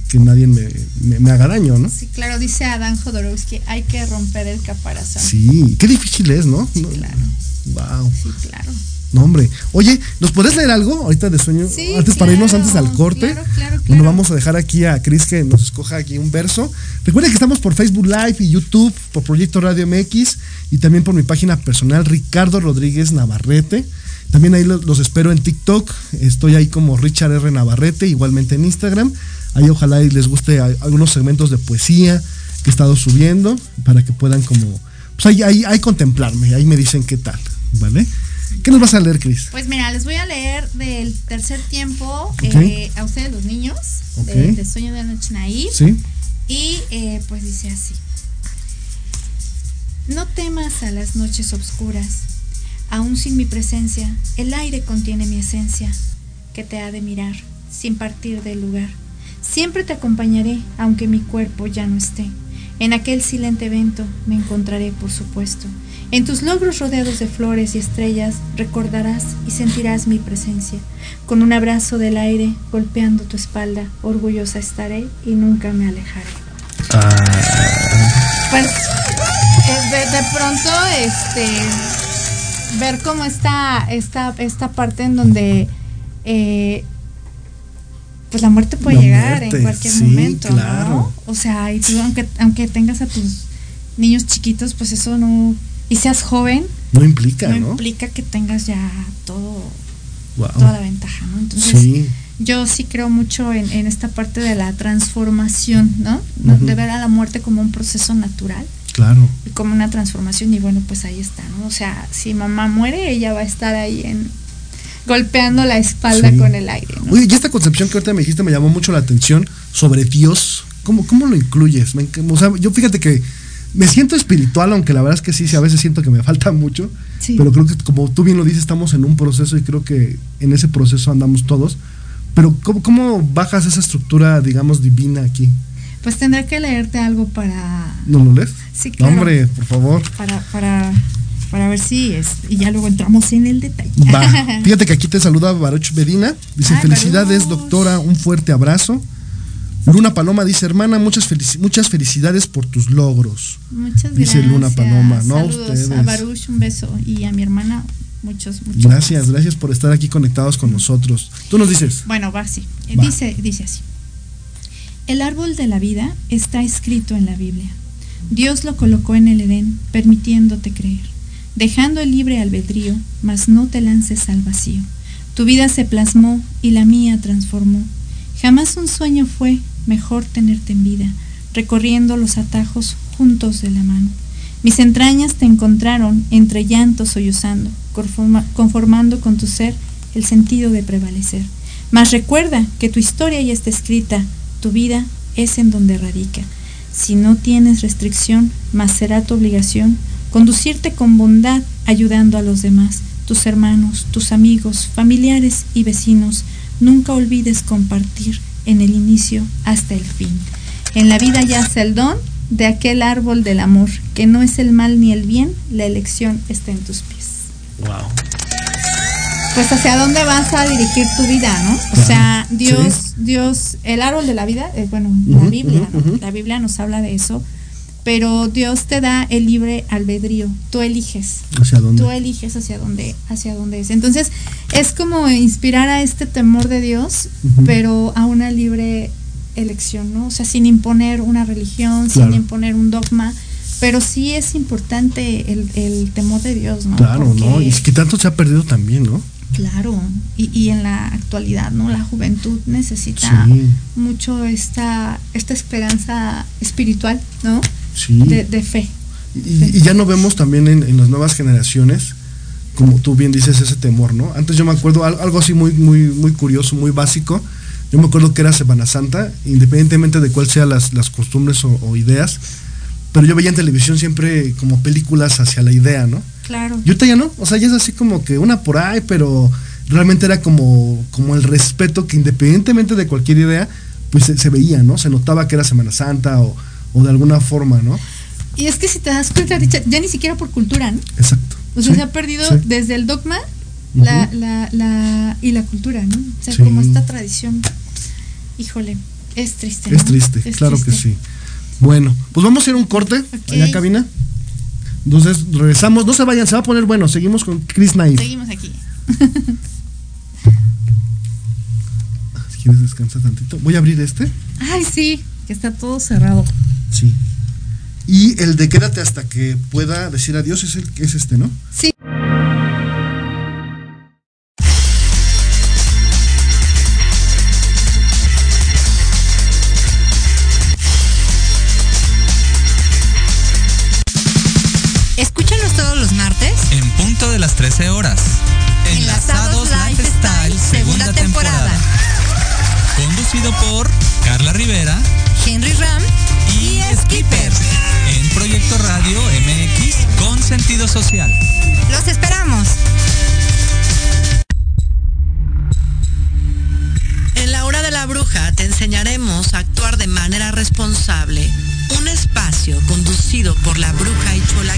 que nadie me, haga daño, ¿no? Sí, claro, dice Adán Jodorowsky, hay que romper el caparazón. Sí, qué difícil es, ¿no? Sí, claro. Wow. Sí, claro. No, hombre. Oye, ¿nos puedes leer algo ahorita de sueño? Sí, antes para irnos antes al corte. Claro, claro, Bueno, vamos a dejar aquí a Cris que nos escoja aquí un verso. Recuerden que estamos por Facebook Live y YouTube, por Proyecto Radio MX y también por mi página personal Ricardo Rodríguez Navarrete. También ahí los, espero en TikTok. Estoy ahí como Richard R. Navarrete, igualmente en Instagram. Ahí ojalá les guste algunos segmentos de poesía que he estado subiendo para que puedan como... Pues ahí, ahí, ahí contemplarme, ahí me dicen qué tal, ¿vale? ¿Qué nos vas a leer, Cris? Pues mira, les voy a leer del tercer tiempo eh, a ustedes los niños, de, Sueño de la Noche Naí. Sí. Y eh, pues dice así. No temas a las noches oscuras, aún sin mi presencia, el aire contiene mi esencia, que te ha de mirar, sin partir del lugar. Siempre te acompañaré, aunque mi cuerpo ya no esté. En aquel silente evento me encontraré, por supuesto en tus logros rodeados de flores y estrellas recordarás y sentirás mi presencia. Con un abrazo del aire golpeando tu espalda, orgullosa estaré y nunca me alejaré. Ah. Pues de, pronto, este, ver cómo está esta, esta parte en donde, eh, pues la muerte puede llegar en cualquier momento, ¿no? O sea, y tú, aunque, aunque tengas a tus niños chiquitos, pues eso no, y seas joven, no implica, ¿no? No implica que tengas ya todo, toda la ventaja, ¿no? Entonces, yo sí creo mucho en, esta parte de la transformación, ¿no? De ver a la muerte como un proceso natural. Claro. Y como una transformación, y bueno, pues ahí está, ¿no? O sea, si mamá muere, ella va a estar ahí en golpeando la espalda con el aire. ¿no? Oye, y esta concepción que ahorita me dijiste me llamó mucho la atención sobre Dios. ¿Cómo, cómo lo incluyes? o sea, yo fíjate que me siento espiritual, aunque la verdad es que sí, a veces siento que me falta mucho. Pero creo que, como tú bien lo dices, estamos en un proceso y creo que en ese proceso andamos todos. Pero ¿cómo, bajas esa estructura, digamos, divina aquí? Pues tendré que leerte algo para... ¿No lo lees? Sí, claro. hombre, por favor. Para, para, para ver si es... Y ya luego entramos en el detalle. Fíjate que aquí te saluda Baruch Medina. Dice, felicidades, doctora, un fuerte abrazo. Luna Paloma dice, hermana, muchas, muchas felicidades por tus logros. Muchas gracias. Dice Luna Paloma, ¿no? Ustedes. A Baruch, un beso. Y a mi hermana, muchos, muchos. Gracias, gracias por estar aquí conectados con nosotros. Tú nos dices. Bueno, va así. Dice, dice así. El árbol de la vida está escrito en la Biblia. Dios lo colocó en el Edén, permitiéndote creer, dejando el libre albedrío, mas no te lances al vacío. Tu vida se plasmó y la mía transformó. Jamás un sueño fue, mejor tenerte en vida, recorriendo los atajos juntos de la mano. Mis entrañas te encontraron entre llantos sollozando, conformando con tu ser el sentido de prevalecer. Mas recuerda que tu historia ya está escrita, tu vida es en donde radica. Si no tienes restricción, más será tu obligación conducirte con bondad, ayudando a los demás, tus hermanos, tus amigos, familiares y vecinos. Nunca olvides compartir en el inicio hasta el fin. En la vida yace el don de aquel árbol del amor, que no es el mal ni el bien, la elección está en tus pies. Wow. Pues hacia dónde vas a dirigir tu vida, ¿no? O sea, Dios, Dios, el árbol de la vida, es bueno, la Biblia, ¿no? La Biblia nos habla de eso, pero Dios te da el libre albedrío, tú eliges. ¿Hacia dónde? Tú eliges hacia dónde, hacia dónde es. Entonces, es como inspirar a este temor de Dios, pero a una libre elección, ¿no? O sea, sin imponer una religión, sin imponer un dogma, pero sí es importante el, temor de Dios, ¿no? Claro, ¿no? Y es que tanto se ha perdido también, ¿no? Claro, y, y en la actualidad, ¿no? La juventud necesita mucho esta, esta esperanza espiritual, ¿no? Sí. De, fe. Y, ya no vemos también en, las nuevas generaciones, como tú bien dices, ese temor, ¿no? Antes yo me acuerdo algo así muy, muy, muy curioso, muy básico. Yo me acuerdo que era Semana Santa, independientemente de cuáles sean las, las costumbres o, ideas, pero yo veía en televisión siempre como películas hacia la idea, ¿no? Claro. Y ahorita ya no, o sea, ya es así como que una por ahí, pero realmente era como, como el respeto que independientemente de cualquier idea, pues se, veía, ¿no? Se notaba que era Semana Santa o, o, de alguna forma, ¿no? Y es que si te das cuenta, Richard, ya ni siquiera por cultura, ¿no? Exacto. O sea, se ha perdido desde el dogma la, la, la, y la cultura, ¿no? O sea, como esta tradición, híjole, es triste. Es triste, claro que sí. Bueno, pues vamos a ir a un corte allá cabina. Entonces regresamos, no se vayan, se va a poner bueno. Seguimos con Chris Knight. Seguimos aquí. si quieres descansar tantito. Voy a abrir este. Ay, sí, que está todo cerrado. Sí. Y el de quédate hasta que pueda decir adiós es el que es este, ¿no? Sí. de las 13 horas. Enlazados Lifestyle, segunda temporada. Conducido por Carla Rivera, Henry Ram y, Skipper. En Proyecto Radio MX con sentido social. Los esperamos. En la hora de la bruja te enseñaremos a actuar de manera responsable. Un espacio conducido por la bruja y chola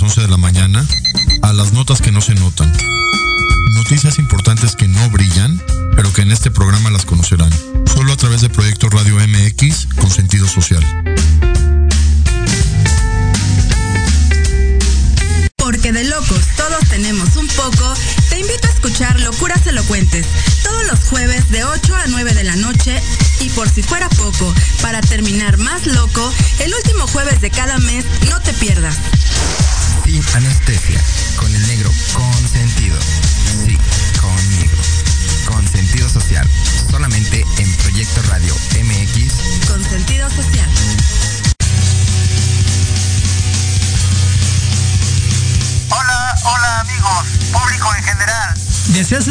Las 11 de la mañana a las notas que no se notan. Noticias importantes que no brillan, pero que en este programa las conocerán. Solo a través de Proyecto Radio MX con sentido social. Porque de locos todos tenemos un poco, te invito a escuchar Locuras Elocuentes todos los jueves de 8 a 9 de la noche y por si fuera poco, para terminar más loco, el último jueves de cada mes no te pierdas. Anestesia, con el negro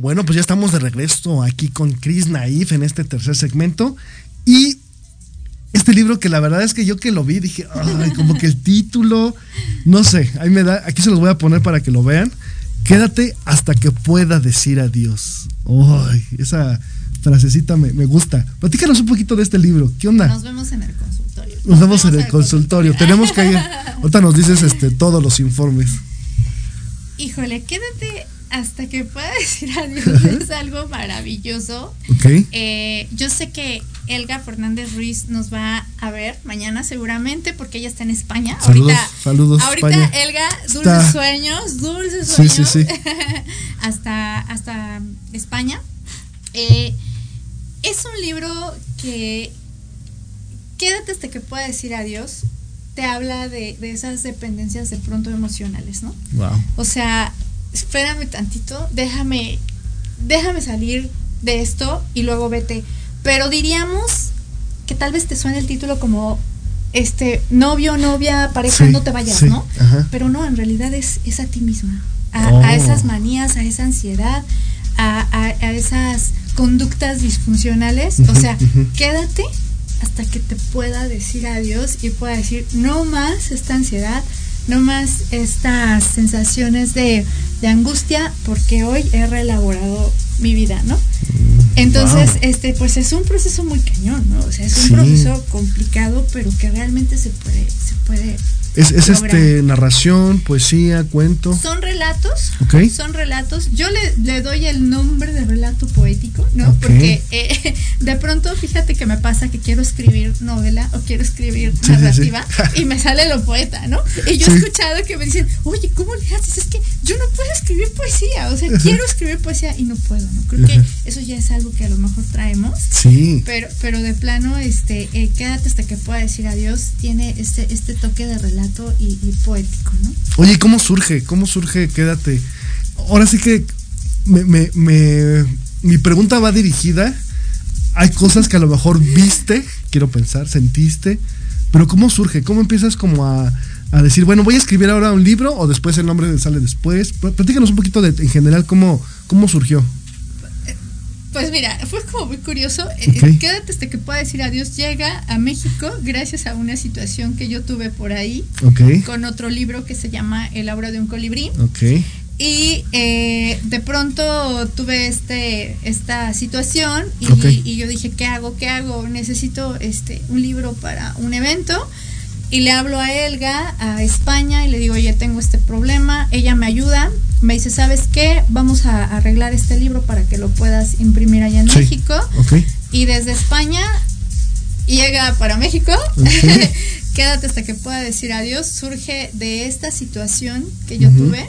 Bueno, pues ya estamos de regreso aquí con Chris Naif en este tercer segmento. Y este libro que la verdad es que yo que lo vi dije, ay, como que el título, no sé, ahí me da, aquí se los voy a poner para que lo vean. Quédate hasta que pueda decir adiós. Ay, esa frasecita me, me, gusta. Platícanos un poquito de este libro. ¿Qué onda? Nos vemos en el consultorio. Nos, nos vemos en el consultorio. consultorio. Tenemos que ir. Ahorita nos dices este, todos los informes. Híjole, quédate hasta que pueda decir adiós es algo maravilloso. Okay. Eh, yo sé que Elga Fernández Ruiz nos va a ver mañana seguramente porque ella está en España. Saludos, ahorita, saludos ahorita España. Elga, dulces está... sueños, dulces sueños. Sí, sí, sí. hasta, hasta España. Eh, es un libro que quédate hasta que pueda decir adiós. Te habla de, de esas dependencias de pronto emocionales, ¿no? Wow. O sea, espérame tantito, déjame, déjame salir de esto y luego vete. Pero diríamos que tal vez te suene el título como este novio, novia, pareja, Sí, no te vayas, sí, ¿no? ajá. Pero no, en realidad es, es a ti misma, a, Oh. a esas manías, a esa ansiedad, a, a- a esas conductas disfuncionales. O sea, quédate hasta que te pueda decir adiós y pueda decir no más esta ansiedad, no más estas sensaciones de, de angustia, porque hoy he reelaborado mi vida, ¿no? Entonces, Wow. este, pues es un proceso muy cañón, ¿no? O sea, es un Sí. proceso complicado, pero que realmente se puede, se puede. Es, es este narración, poesía, cuento. Son relatos, son relatos. Yo le, le doy el nombre de relato poético, ¿no? Porque eh, de pronto, fíjate que me pasa que quiero escribir novela o quiero escribir Sí, narrativa sí. y me sale lo poeta, ¿no? Y yo he escuchado que me dicen, oye, ¿cómo le haces? Es que yo no puedo escribir poesía, o sea, quiero escribir poesía y no puedo, ¿no? Creo que eso ya es algo que a lo mejor traemos. Sí. Pero, pero de plano, este, eh, quédate hasta que pueda decir adiós, tiene este, este toque de relato y, poético, ¿no? Oye, ¿y ¿cómo surge? ¿Cómo surge? Quédate. Ahora sí que me, mi pregunta va dirigida. Hay cosas que a lo mejor viste, quiero pensar, sentiste, pero ¿cómo surge? ¿Cómo empiezas como a, a decir, bueno, voy a escribir ahora un libro o después el nombre sale después? Pl- Platícanos un poquito en general cómo, cómo surgió. Pues mira, fue como muy curioso. eh, Ok. Quédate hasta que pueda decir adiós. Llega a México gracias a una situación que yo tuve por ahí Ok. con otro libro que se llama El aura de un colibrí. Ok. Y eh, de pronto tuve este esta situación y, Ok. y yo dije, ¿qué hago? ¿Qué hago? Necesito este un libro para un evento. Y le hablo a Elga, a España, y le digo, oye, tengo este problema. Ella me ayuda. Me dice, ¿sabes qué? Vamos a arreglar este libro para que lo puedas imprimir allá en México. Y desde España llega para México. Quédate hasta que pueda decir adiós. Surge de esta situación que yo tuve.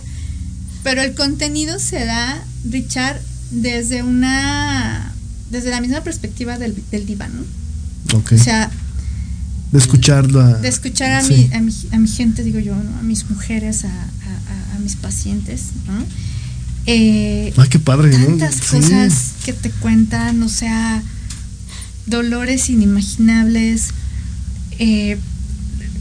Pero el contenido se da, Richard, desde una. desde la misma perspectiva del, del diván, ¿no? O sea, de escucharlo. de escuchar a, mi, a, mi, a, mi, gente, digo yo, ¿no? a mis mujeres, a, a mis pacientes, ¿no? Eh, Ay, qué padre, tantas cosas que te cuentan, o sea, dolores inimaginables, eh,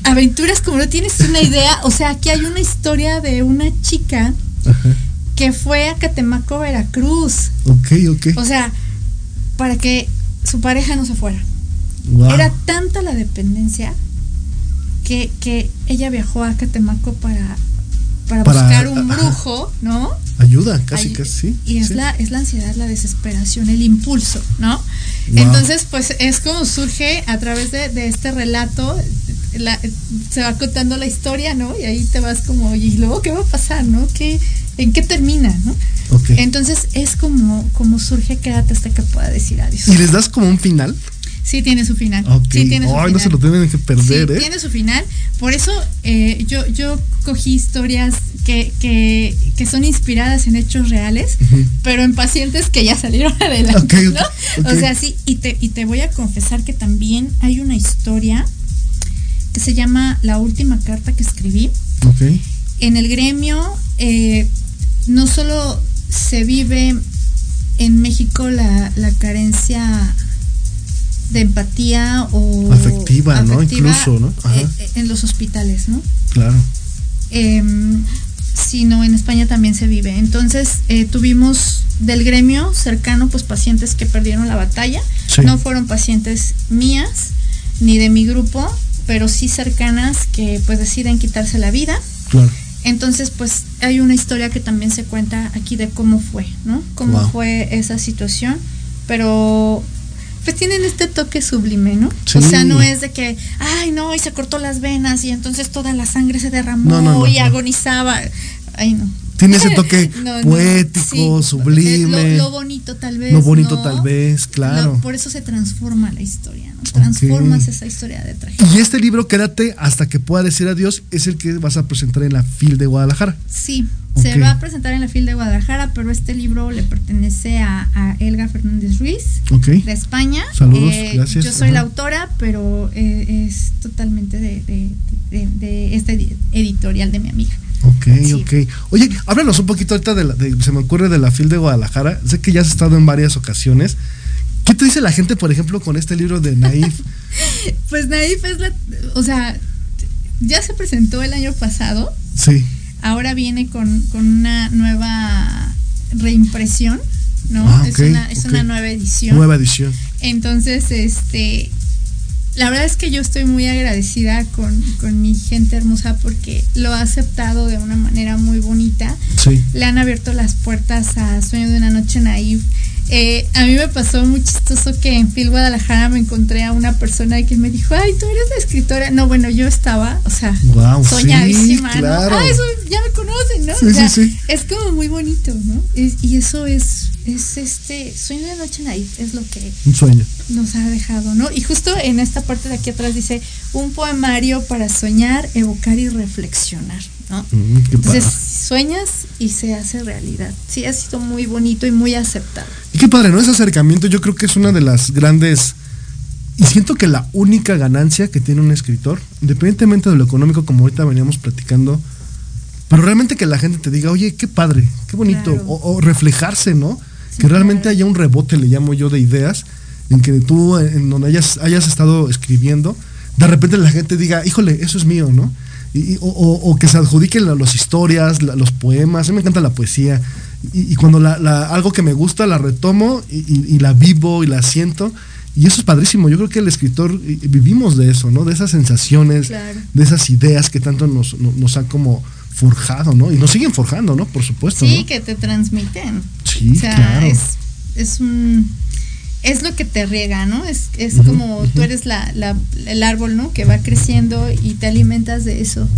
aventuras como no tienes una idea, o sea, aquí hay una historia de una chica Ajá. que fue a Catemaco, Veracruz. Ok, ok. O sea, para que su pareja no se fuera. Era tanta la dependencia que, que, ella viajó a Catemaco para, para, para buscar un brujo, ¿no? Ayuda, casi, Ay, casi, sí. Y es, sí. La, es la ansiedad, la desesperación, el impulso, ¿no? Wow. Entonces, pues es como surge a través de, de este relato, la, se va contando la historia, ¿no? Y ahí te vas como, y luego, ¿qué va a pasar, no? ¿Qué, ¿En qué termina, no? Okay. Entonces, es como, como surge, quédate hasta que pueda decir adiós. ¿Y les das como un final? Sí tiene su final. Okay. Sí tiene su Ay, final. no se lo tienen que perder, sí, ¿eh? Tiene su final. Por eso eh, yo, yo cogí historias que, que, que, son inspiradas en hechos reales, uh -huh. pero en pacientes que ya salieron adelante. Okay, ¿no? O sea, sí, y te, y te voy a confesar que también hay una historia que se llama La última carta que escribí. En el gremio eh, no solo se vive en México la, la carencia de empatía o afectiva, afectiva ¿no? Incluso, ¿no? Eh, en los hospitales, ¿no? Claro. Eh, sino en España también se vive. Entonces eh, tuvimos del gremio cercano pues pacientes que perdieron la batalla. Sí. No fueron pacientes mías ni de mi grupo, pero sí cercanas que pues deciden quitarse la vida. Claro. Entonces, pues hay una historia que también se cuenta aquí de cómo fue, ¿no? Cómo wow. fue esa situación, pero pues tienen este toque sublime, ¿no? Sí. O sea, no es de que, ay, no, y se cortó las venas y entonces toda la sangre se derramó no, no, no, y agonizaba. Ay, no. Tiene ese toque poético, sí. sublime. Lo, lo, bonito tal vez. Lo bonito tal vez, claro. por eso se transforma la historia, ¿no? Transformas okay. esa historia de tragedia. Y este libro, Quédate hasta que pueda decir adiós, es el que vas a presentar en la FIL de Guadalajara. Sí, okay. se va a presentar en la FIL de Guadalajara, pero este libro le pertenece a, a Elga Fernández Ruiz, okay. de España. Saludos, eh, gracias. Yo soy Ajá. la autora, pero eh, es totalmente de, de, de, de este editorial de mi amiga. Ok, sí. ok. Oye, háblanos un poquito ahorita de, la, se me ocurre de la FIL de Guadalajara. Sé que ya has estado en varias ocasiones. ¿Qué te dice la gente, por ejemplo, con este libro de Naif? pues Naif es la, o sea, ya se presentó el año pasado. Sí. Ahora viene con, con una nueva reimpresión, ¿no? Ah, es, una, es okay. una nueva edición. Nueva edición. Entonces, este, la verdad es que yo estoy muy agradecida con, con, mi gente hermosa porque lo ha aceptado de una manera muy bonita. Sí. Le han abierto las puertas a Sueño de una Noche Naive. Eh, a mí me pasó muy chistoso que en Phil Guadalajara me encontré a una persona que me dijo, ay, tú eres la escritora. No, bueno, yo estaba, o sea, wow, soñadísima, sí, claro. ¿no? Ah, eso ya me conocen, ¿no? Sí, o sea, sí, sí. Es como muy bonito, ¿no? Es, y eso es, es este, Sueño de Noche Naive, es lo que Un sueño. nos ha dejado, ¿no? Y justo en esta parte de aquí atrás dice, un poemario para soñar, evocar y reflexionar, ¿no? Mm, Entonces sueñas y se hace realidad. Sí, ha sido muy bonito y muy aceptado. Qué padre, ¿no? Ese acercamiento yo creo que es una de las grandes... Y siento que la única ganancia que tiene un escritor, independientemente de lo económico, como ahorita veníamos platicando, pero realmente que la gente te diga, oye, qué padre, qué bonito, Claro. o, o reflejarse, ¿no? Sí, que realmente claro. haya un rebote, le llamo yo, de ideas, en que tú, en donde hayas, hayas estado escribiendo, de repente la gente diga, híjole, eso es mío, ¿no? Y, o, o- o que se adjudiquen la- las historias, la- los poemas, a mí me encanta la poesía, y, y cuando la, la- algo que me gusta la retomo y, y- la vivo y la siento, y eso es padrísimo, yo creo que el escritor vivimos de eso, ¿no? De esas sensaciones, Claro. de esas ideas que tanto nos, nos, nos han como forjado, ¿no? Y nos siguen forjando, ¿no? Por supuesto, Sí, ¿no? que te transmiten. Sí, o sea, claro. es, es un es lo que te riega, ¿no? Es, es como tú eres la, la, el árbol, ¿no? Que va creciendo y te alimentas de eso.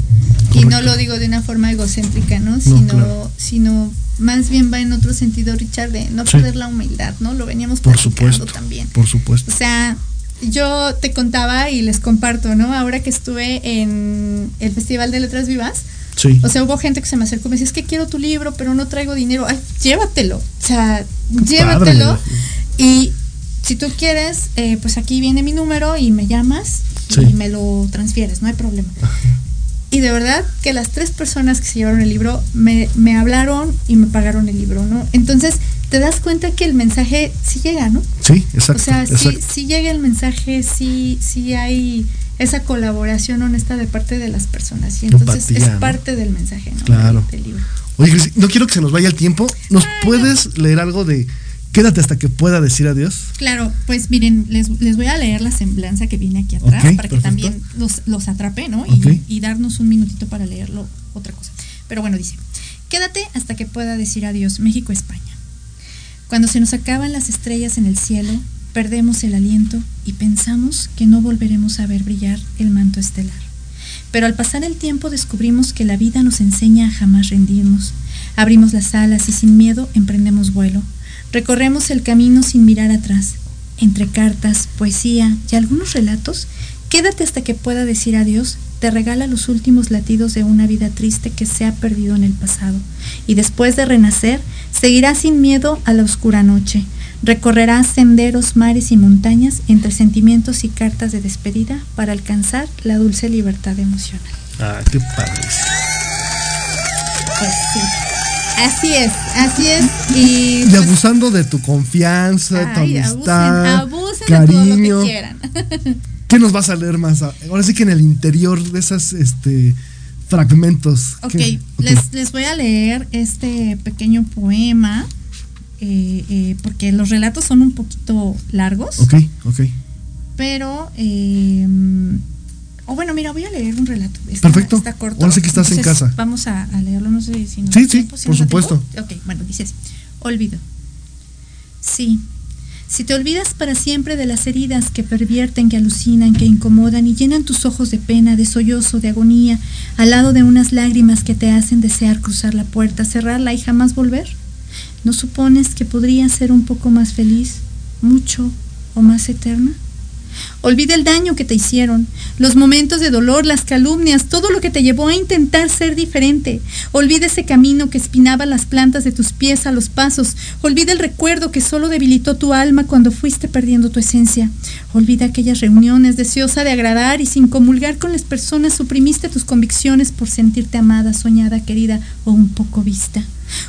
Y no lo digo de una forma egocéntrica, ¿no? sino, sino más bien va en otro sentido, Richard, de no perder la humildad, ¿no? Lo veníamos por supuesto también. Por supuesto. O sea, yo te contaba y les comparto, ¿no? Ahora que estuve en el Festival de Letras Vivas, Sí. O sea, hubo gente que se me acercó y me decía, es que quiero tu libro, pero no traigo dinero. Ay, llévatelo. O sea, llévatelo. Y si tú quieres, eh, pues aquí viene mi número y me llamas y me lo transfieres, no hay problema. Y de verdad que las tres personas que se llevaron el libro me, me hablaron y me pagaron el libro, ¿no? Entonces te das cuenta que el mensaje sí llega, ¿no? Sí, exacto. O sea, sí, sí llega el mensaje, sí, sí hay esa colaboración honesta de parte de las personas. Y entonces es parte del mensaje, ¿no? Claro. Del, libro. Oye, no quiero que se nos vaya el tiempo. ¿Nos puedes leer algo de Quédate hasta que pueda decir adiós. Claro, pues miren, les, voy a leer la semblanza que viene aquí atrás para que también los, los atrape, ¿no? Y, y, darnos un minutito para leerlo, otra cosa. Pero bueno, dice, quédate hasta que pueda decir adiós, México-España. Cuando se nos acaban las estrellas en el cielo, perdemos el aliento y pensamos que no volveremos a ver brillar el manto estelar. Pero al pasar el tiempo descubrimos que la vida nos enseña a jamás rendirnos. Abrimos las alas y sin miedo emprendemos vuelo Recorremos el camino sin mirar atrás. Entre cartas, poesía y algunos relatos, quédate hasta que pueda decir adiós, te regala los últimos latidos de una vida triste que se ha perdido en el pasado. Y después de renacer, seguirás sin miedo a la oscura noche. Recorrerás senderos, mares y montañas entre sentimientos y cartas de despedida para alcanzar la dulce libertad emocional. Ah, qué padre. Pues sí. Así es, así es. Y, pues, abusando de tu confianza, de tu amistad, abusen, cariño. De que quieran. ¿Qué nos vas a leer más? Ahora sí que en el interior de esas este, fragmentos. Ok, Les, les, voy a leer este pequeño poema, eh, eh, porque los relatos son un poquito largos. Ok, ok. Pero eh, o bueno, mira, voy a leer un relato. Perfecto. Está corto. Ahora sí que estás en casa. Vamos a, leerlo, no sé si nos Sí, sí, por supuesto. Ok, bueno, dice así. Olvido. Sí. Si te olvidas para siempre de las heridas que pervierten, que alucinan, que incomodan y llenan tus ojos de pena, de sollozo, de agonía, al lado de unas lágrimas que te hacen desear cruzar la puerta, cerrarla y jamás volver, ¿no supones que podría ser un poco más feliz, mucho o más eterna? Olvida el daño que te hicieron, los momentos de dolor, las calumnias, todo lo que te llevó a intentar ser diferente. Olvida ese camino que espinaba las plantas de tus pies a los pasos. Olvida el recuerdo que solo debilitó tu alma cuando fuiste perdiendo tu esencia. Olvida aquellas reuniones deseosa de agradar y sin comulgar con las personas suprimiste tus convicciones por sentirte amada, soñada, querida o un poco vista.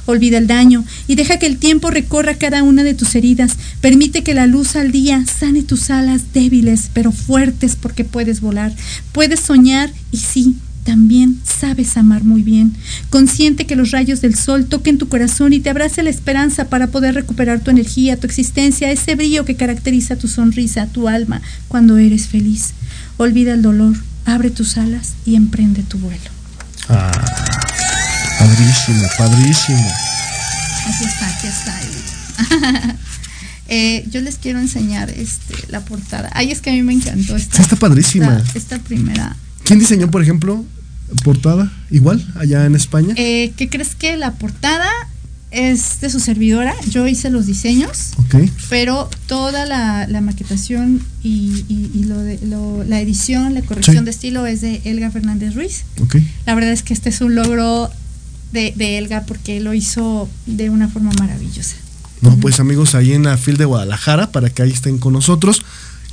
Olvida el daño y deja que el tiempo recorra cada una de tus heridas. Permite que la luz al día sane tus alas débiles pero fuertes porque puedes volar. Puedes soñar y sí, también sabes amar muy bien, consciente que los rayos del sol toquen tu corazón y te abrace la esperanza para poder recuperar tu energía, tu existencia, ese brillo que caracteriza tu sonrisa, tu alma, cuando eres feliz. Olvida el dolor, abre tus alas y emprende tu vuelo. Ah. Padrísimo, padrísimo. Aquí está, aquí está. eh, yo les quiero enseñar este, la portada. Ay, es que a mí me encantó esta. está padrísima. Esta, primera. ¿Quién diseñó, por ejemplo, portada? Igual, allá en España. Eh, ¿Qué crees que la portada es de su servidora? Yo hice los diseños. Ok. Pero toda la, maquetación y, lo de, la edición, la corrección de estilo es de Elga Fernández Ruiz. Ok. La verdad es que este es un logro de, Elga porque lo hizo de una forma maravillosa. No, pues amigos, ahí en la FIL de Guadalajara, para que ahí estén con nosotros.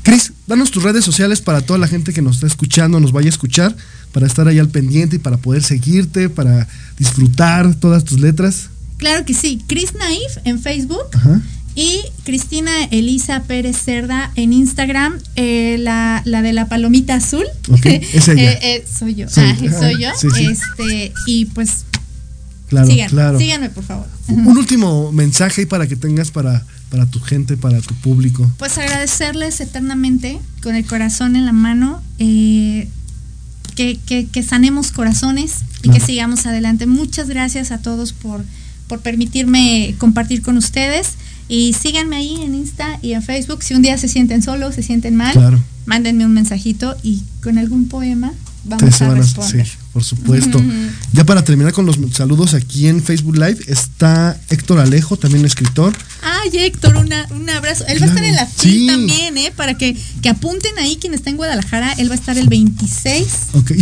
Cris, danos tus redes sociales para toda la gente que nos está escuchando, nos vaya a escuchar, para estar ahí al pendiente y para poder seguirte, para disfrutar todas tus letras. Claro que sí, Cris Naif en Facebook. Y Cristina Elisa Pérez Cerda en Instagram, eh, la, de la palomita azul. Okay, eh, eh, soy yo. Ah, soy yo. Este, y pues Claro, claro. Síganme, por favor. Un último mensaje para que tengas para, para tu gente, para tu público. Pues agradecerles eternamente, con el corazón en la mano, eh, que, que, sanemos corazones y que sigamos adelante. Muchas gracias a todos por, por permitirme compartir con ustedes. Y síganme ahí en Insta y en Facebook. Si un día se sienten solos, se sienten mal, mándenme un mensajito y con algún poema vamos a responder. sí, por supuesto. Ya para terminar con los saludos aquí en Facebook Live está Héctor Alejo, también escritor. Ay, Héctor, un abrazo. Él va a estar en la FIL también, ¿eh? Para que, que apunten ahí quien está en Guadalajara. Él va a estar el 26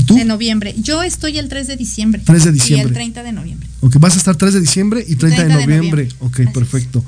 de noviembre. Yo estoy el 3 de diciembre. 3 de diciembre. Y el 30 de noviembre. Ok, vas a estar 3 de diciembre y 30, de, noviembre. Ok, perfecto.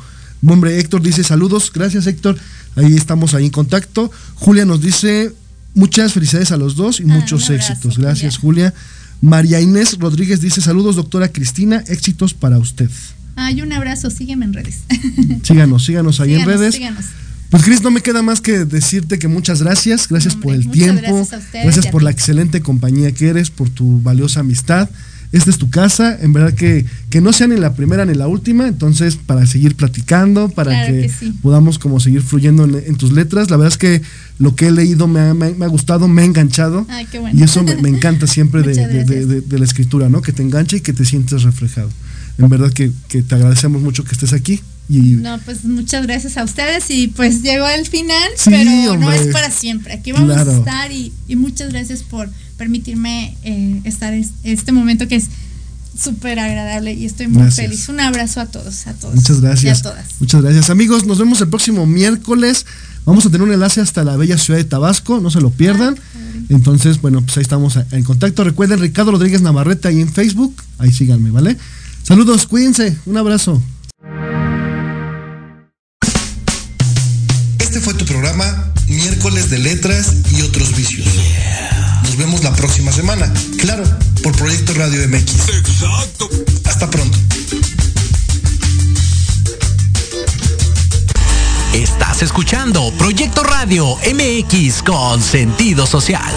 Hombre, Héctor dice saludos. Gracias, Héctor. Ahí estamos ahí en contacto. Julia nos dice Muchas felicidades a los dos y ah, muchos éxitos. Gracias, Julia. María Inés Rodríguez dice: Saludos, doctora Cristina, éxitos para usted. Ay, un abrazo, sígueme en redes. síganos, síganos ahí en redes. Síganos. Pues Cris, no me queda más que decirte que muchas gracias, gracias por el tiempo, gracias por la excelente compañía que eres, por tu valiosa amistad esta es tu casa, en verdad que, que no sea ni la primera ni la última, entonces para seguir platicando, para que, podamos como seguir fluyendo en, tus letras, la verdad es que lo que he leído me ha, me, ha gustado, me ha enganchado y eso me, encanta siempre de, la escritura, ¿no? Que te enganche y que te sientes reflejado. En verdad que, te agradecemos mucho que estés aquí. Y, no, pues muchas gracias a ustedes y pues llegó el final, pero no es para siempre. Aquí vamos a estar y, y muchas gracias por permitirme eh, estar en este momento que es súper agradable y estoy muy feliz. Un abrazo a todos, a todos. Muchas gracias. Muchas gracias. Amigos, nos vemos el próximo miércoles. Vamos a tener un enlace hasta la bella ciudad de Tabasco, no se lo pierdan. Entonces, bueno, pues ahí estamos en contacto. Recuerden, Ricardo Rodríguez Navarrete ahí en Facebook. Ahí síganme, ¿vale? Saludos, cuídense. Un abrazo. Este fue tu programa, miércoles de letras y otros vicios. Nos vemos la próxima semana. Claro, por Proyecto Radio MX. Exacto. Hasta pronto. Estás escuchando Proyecto Radio MX con sentido social.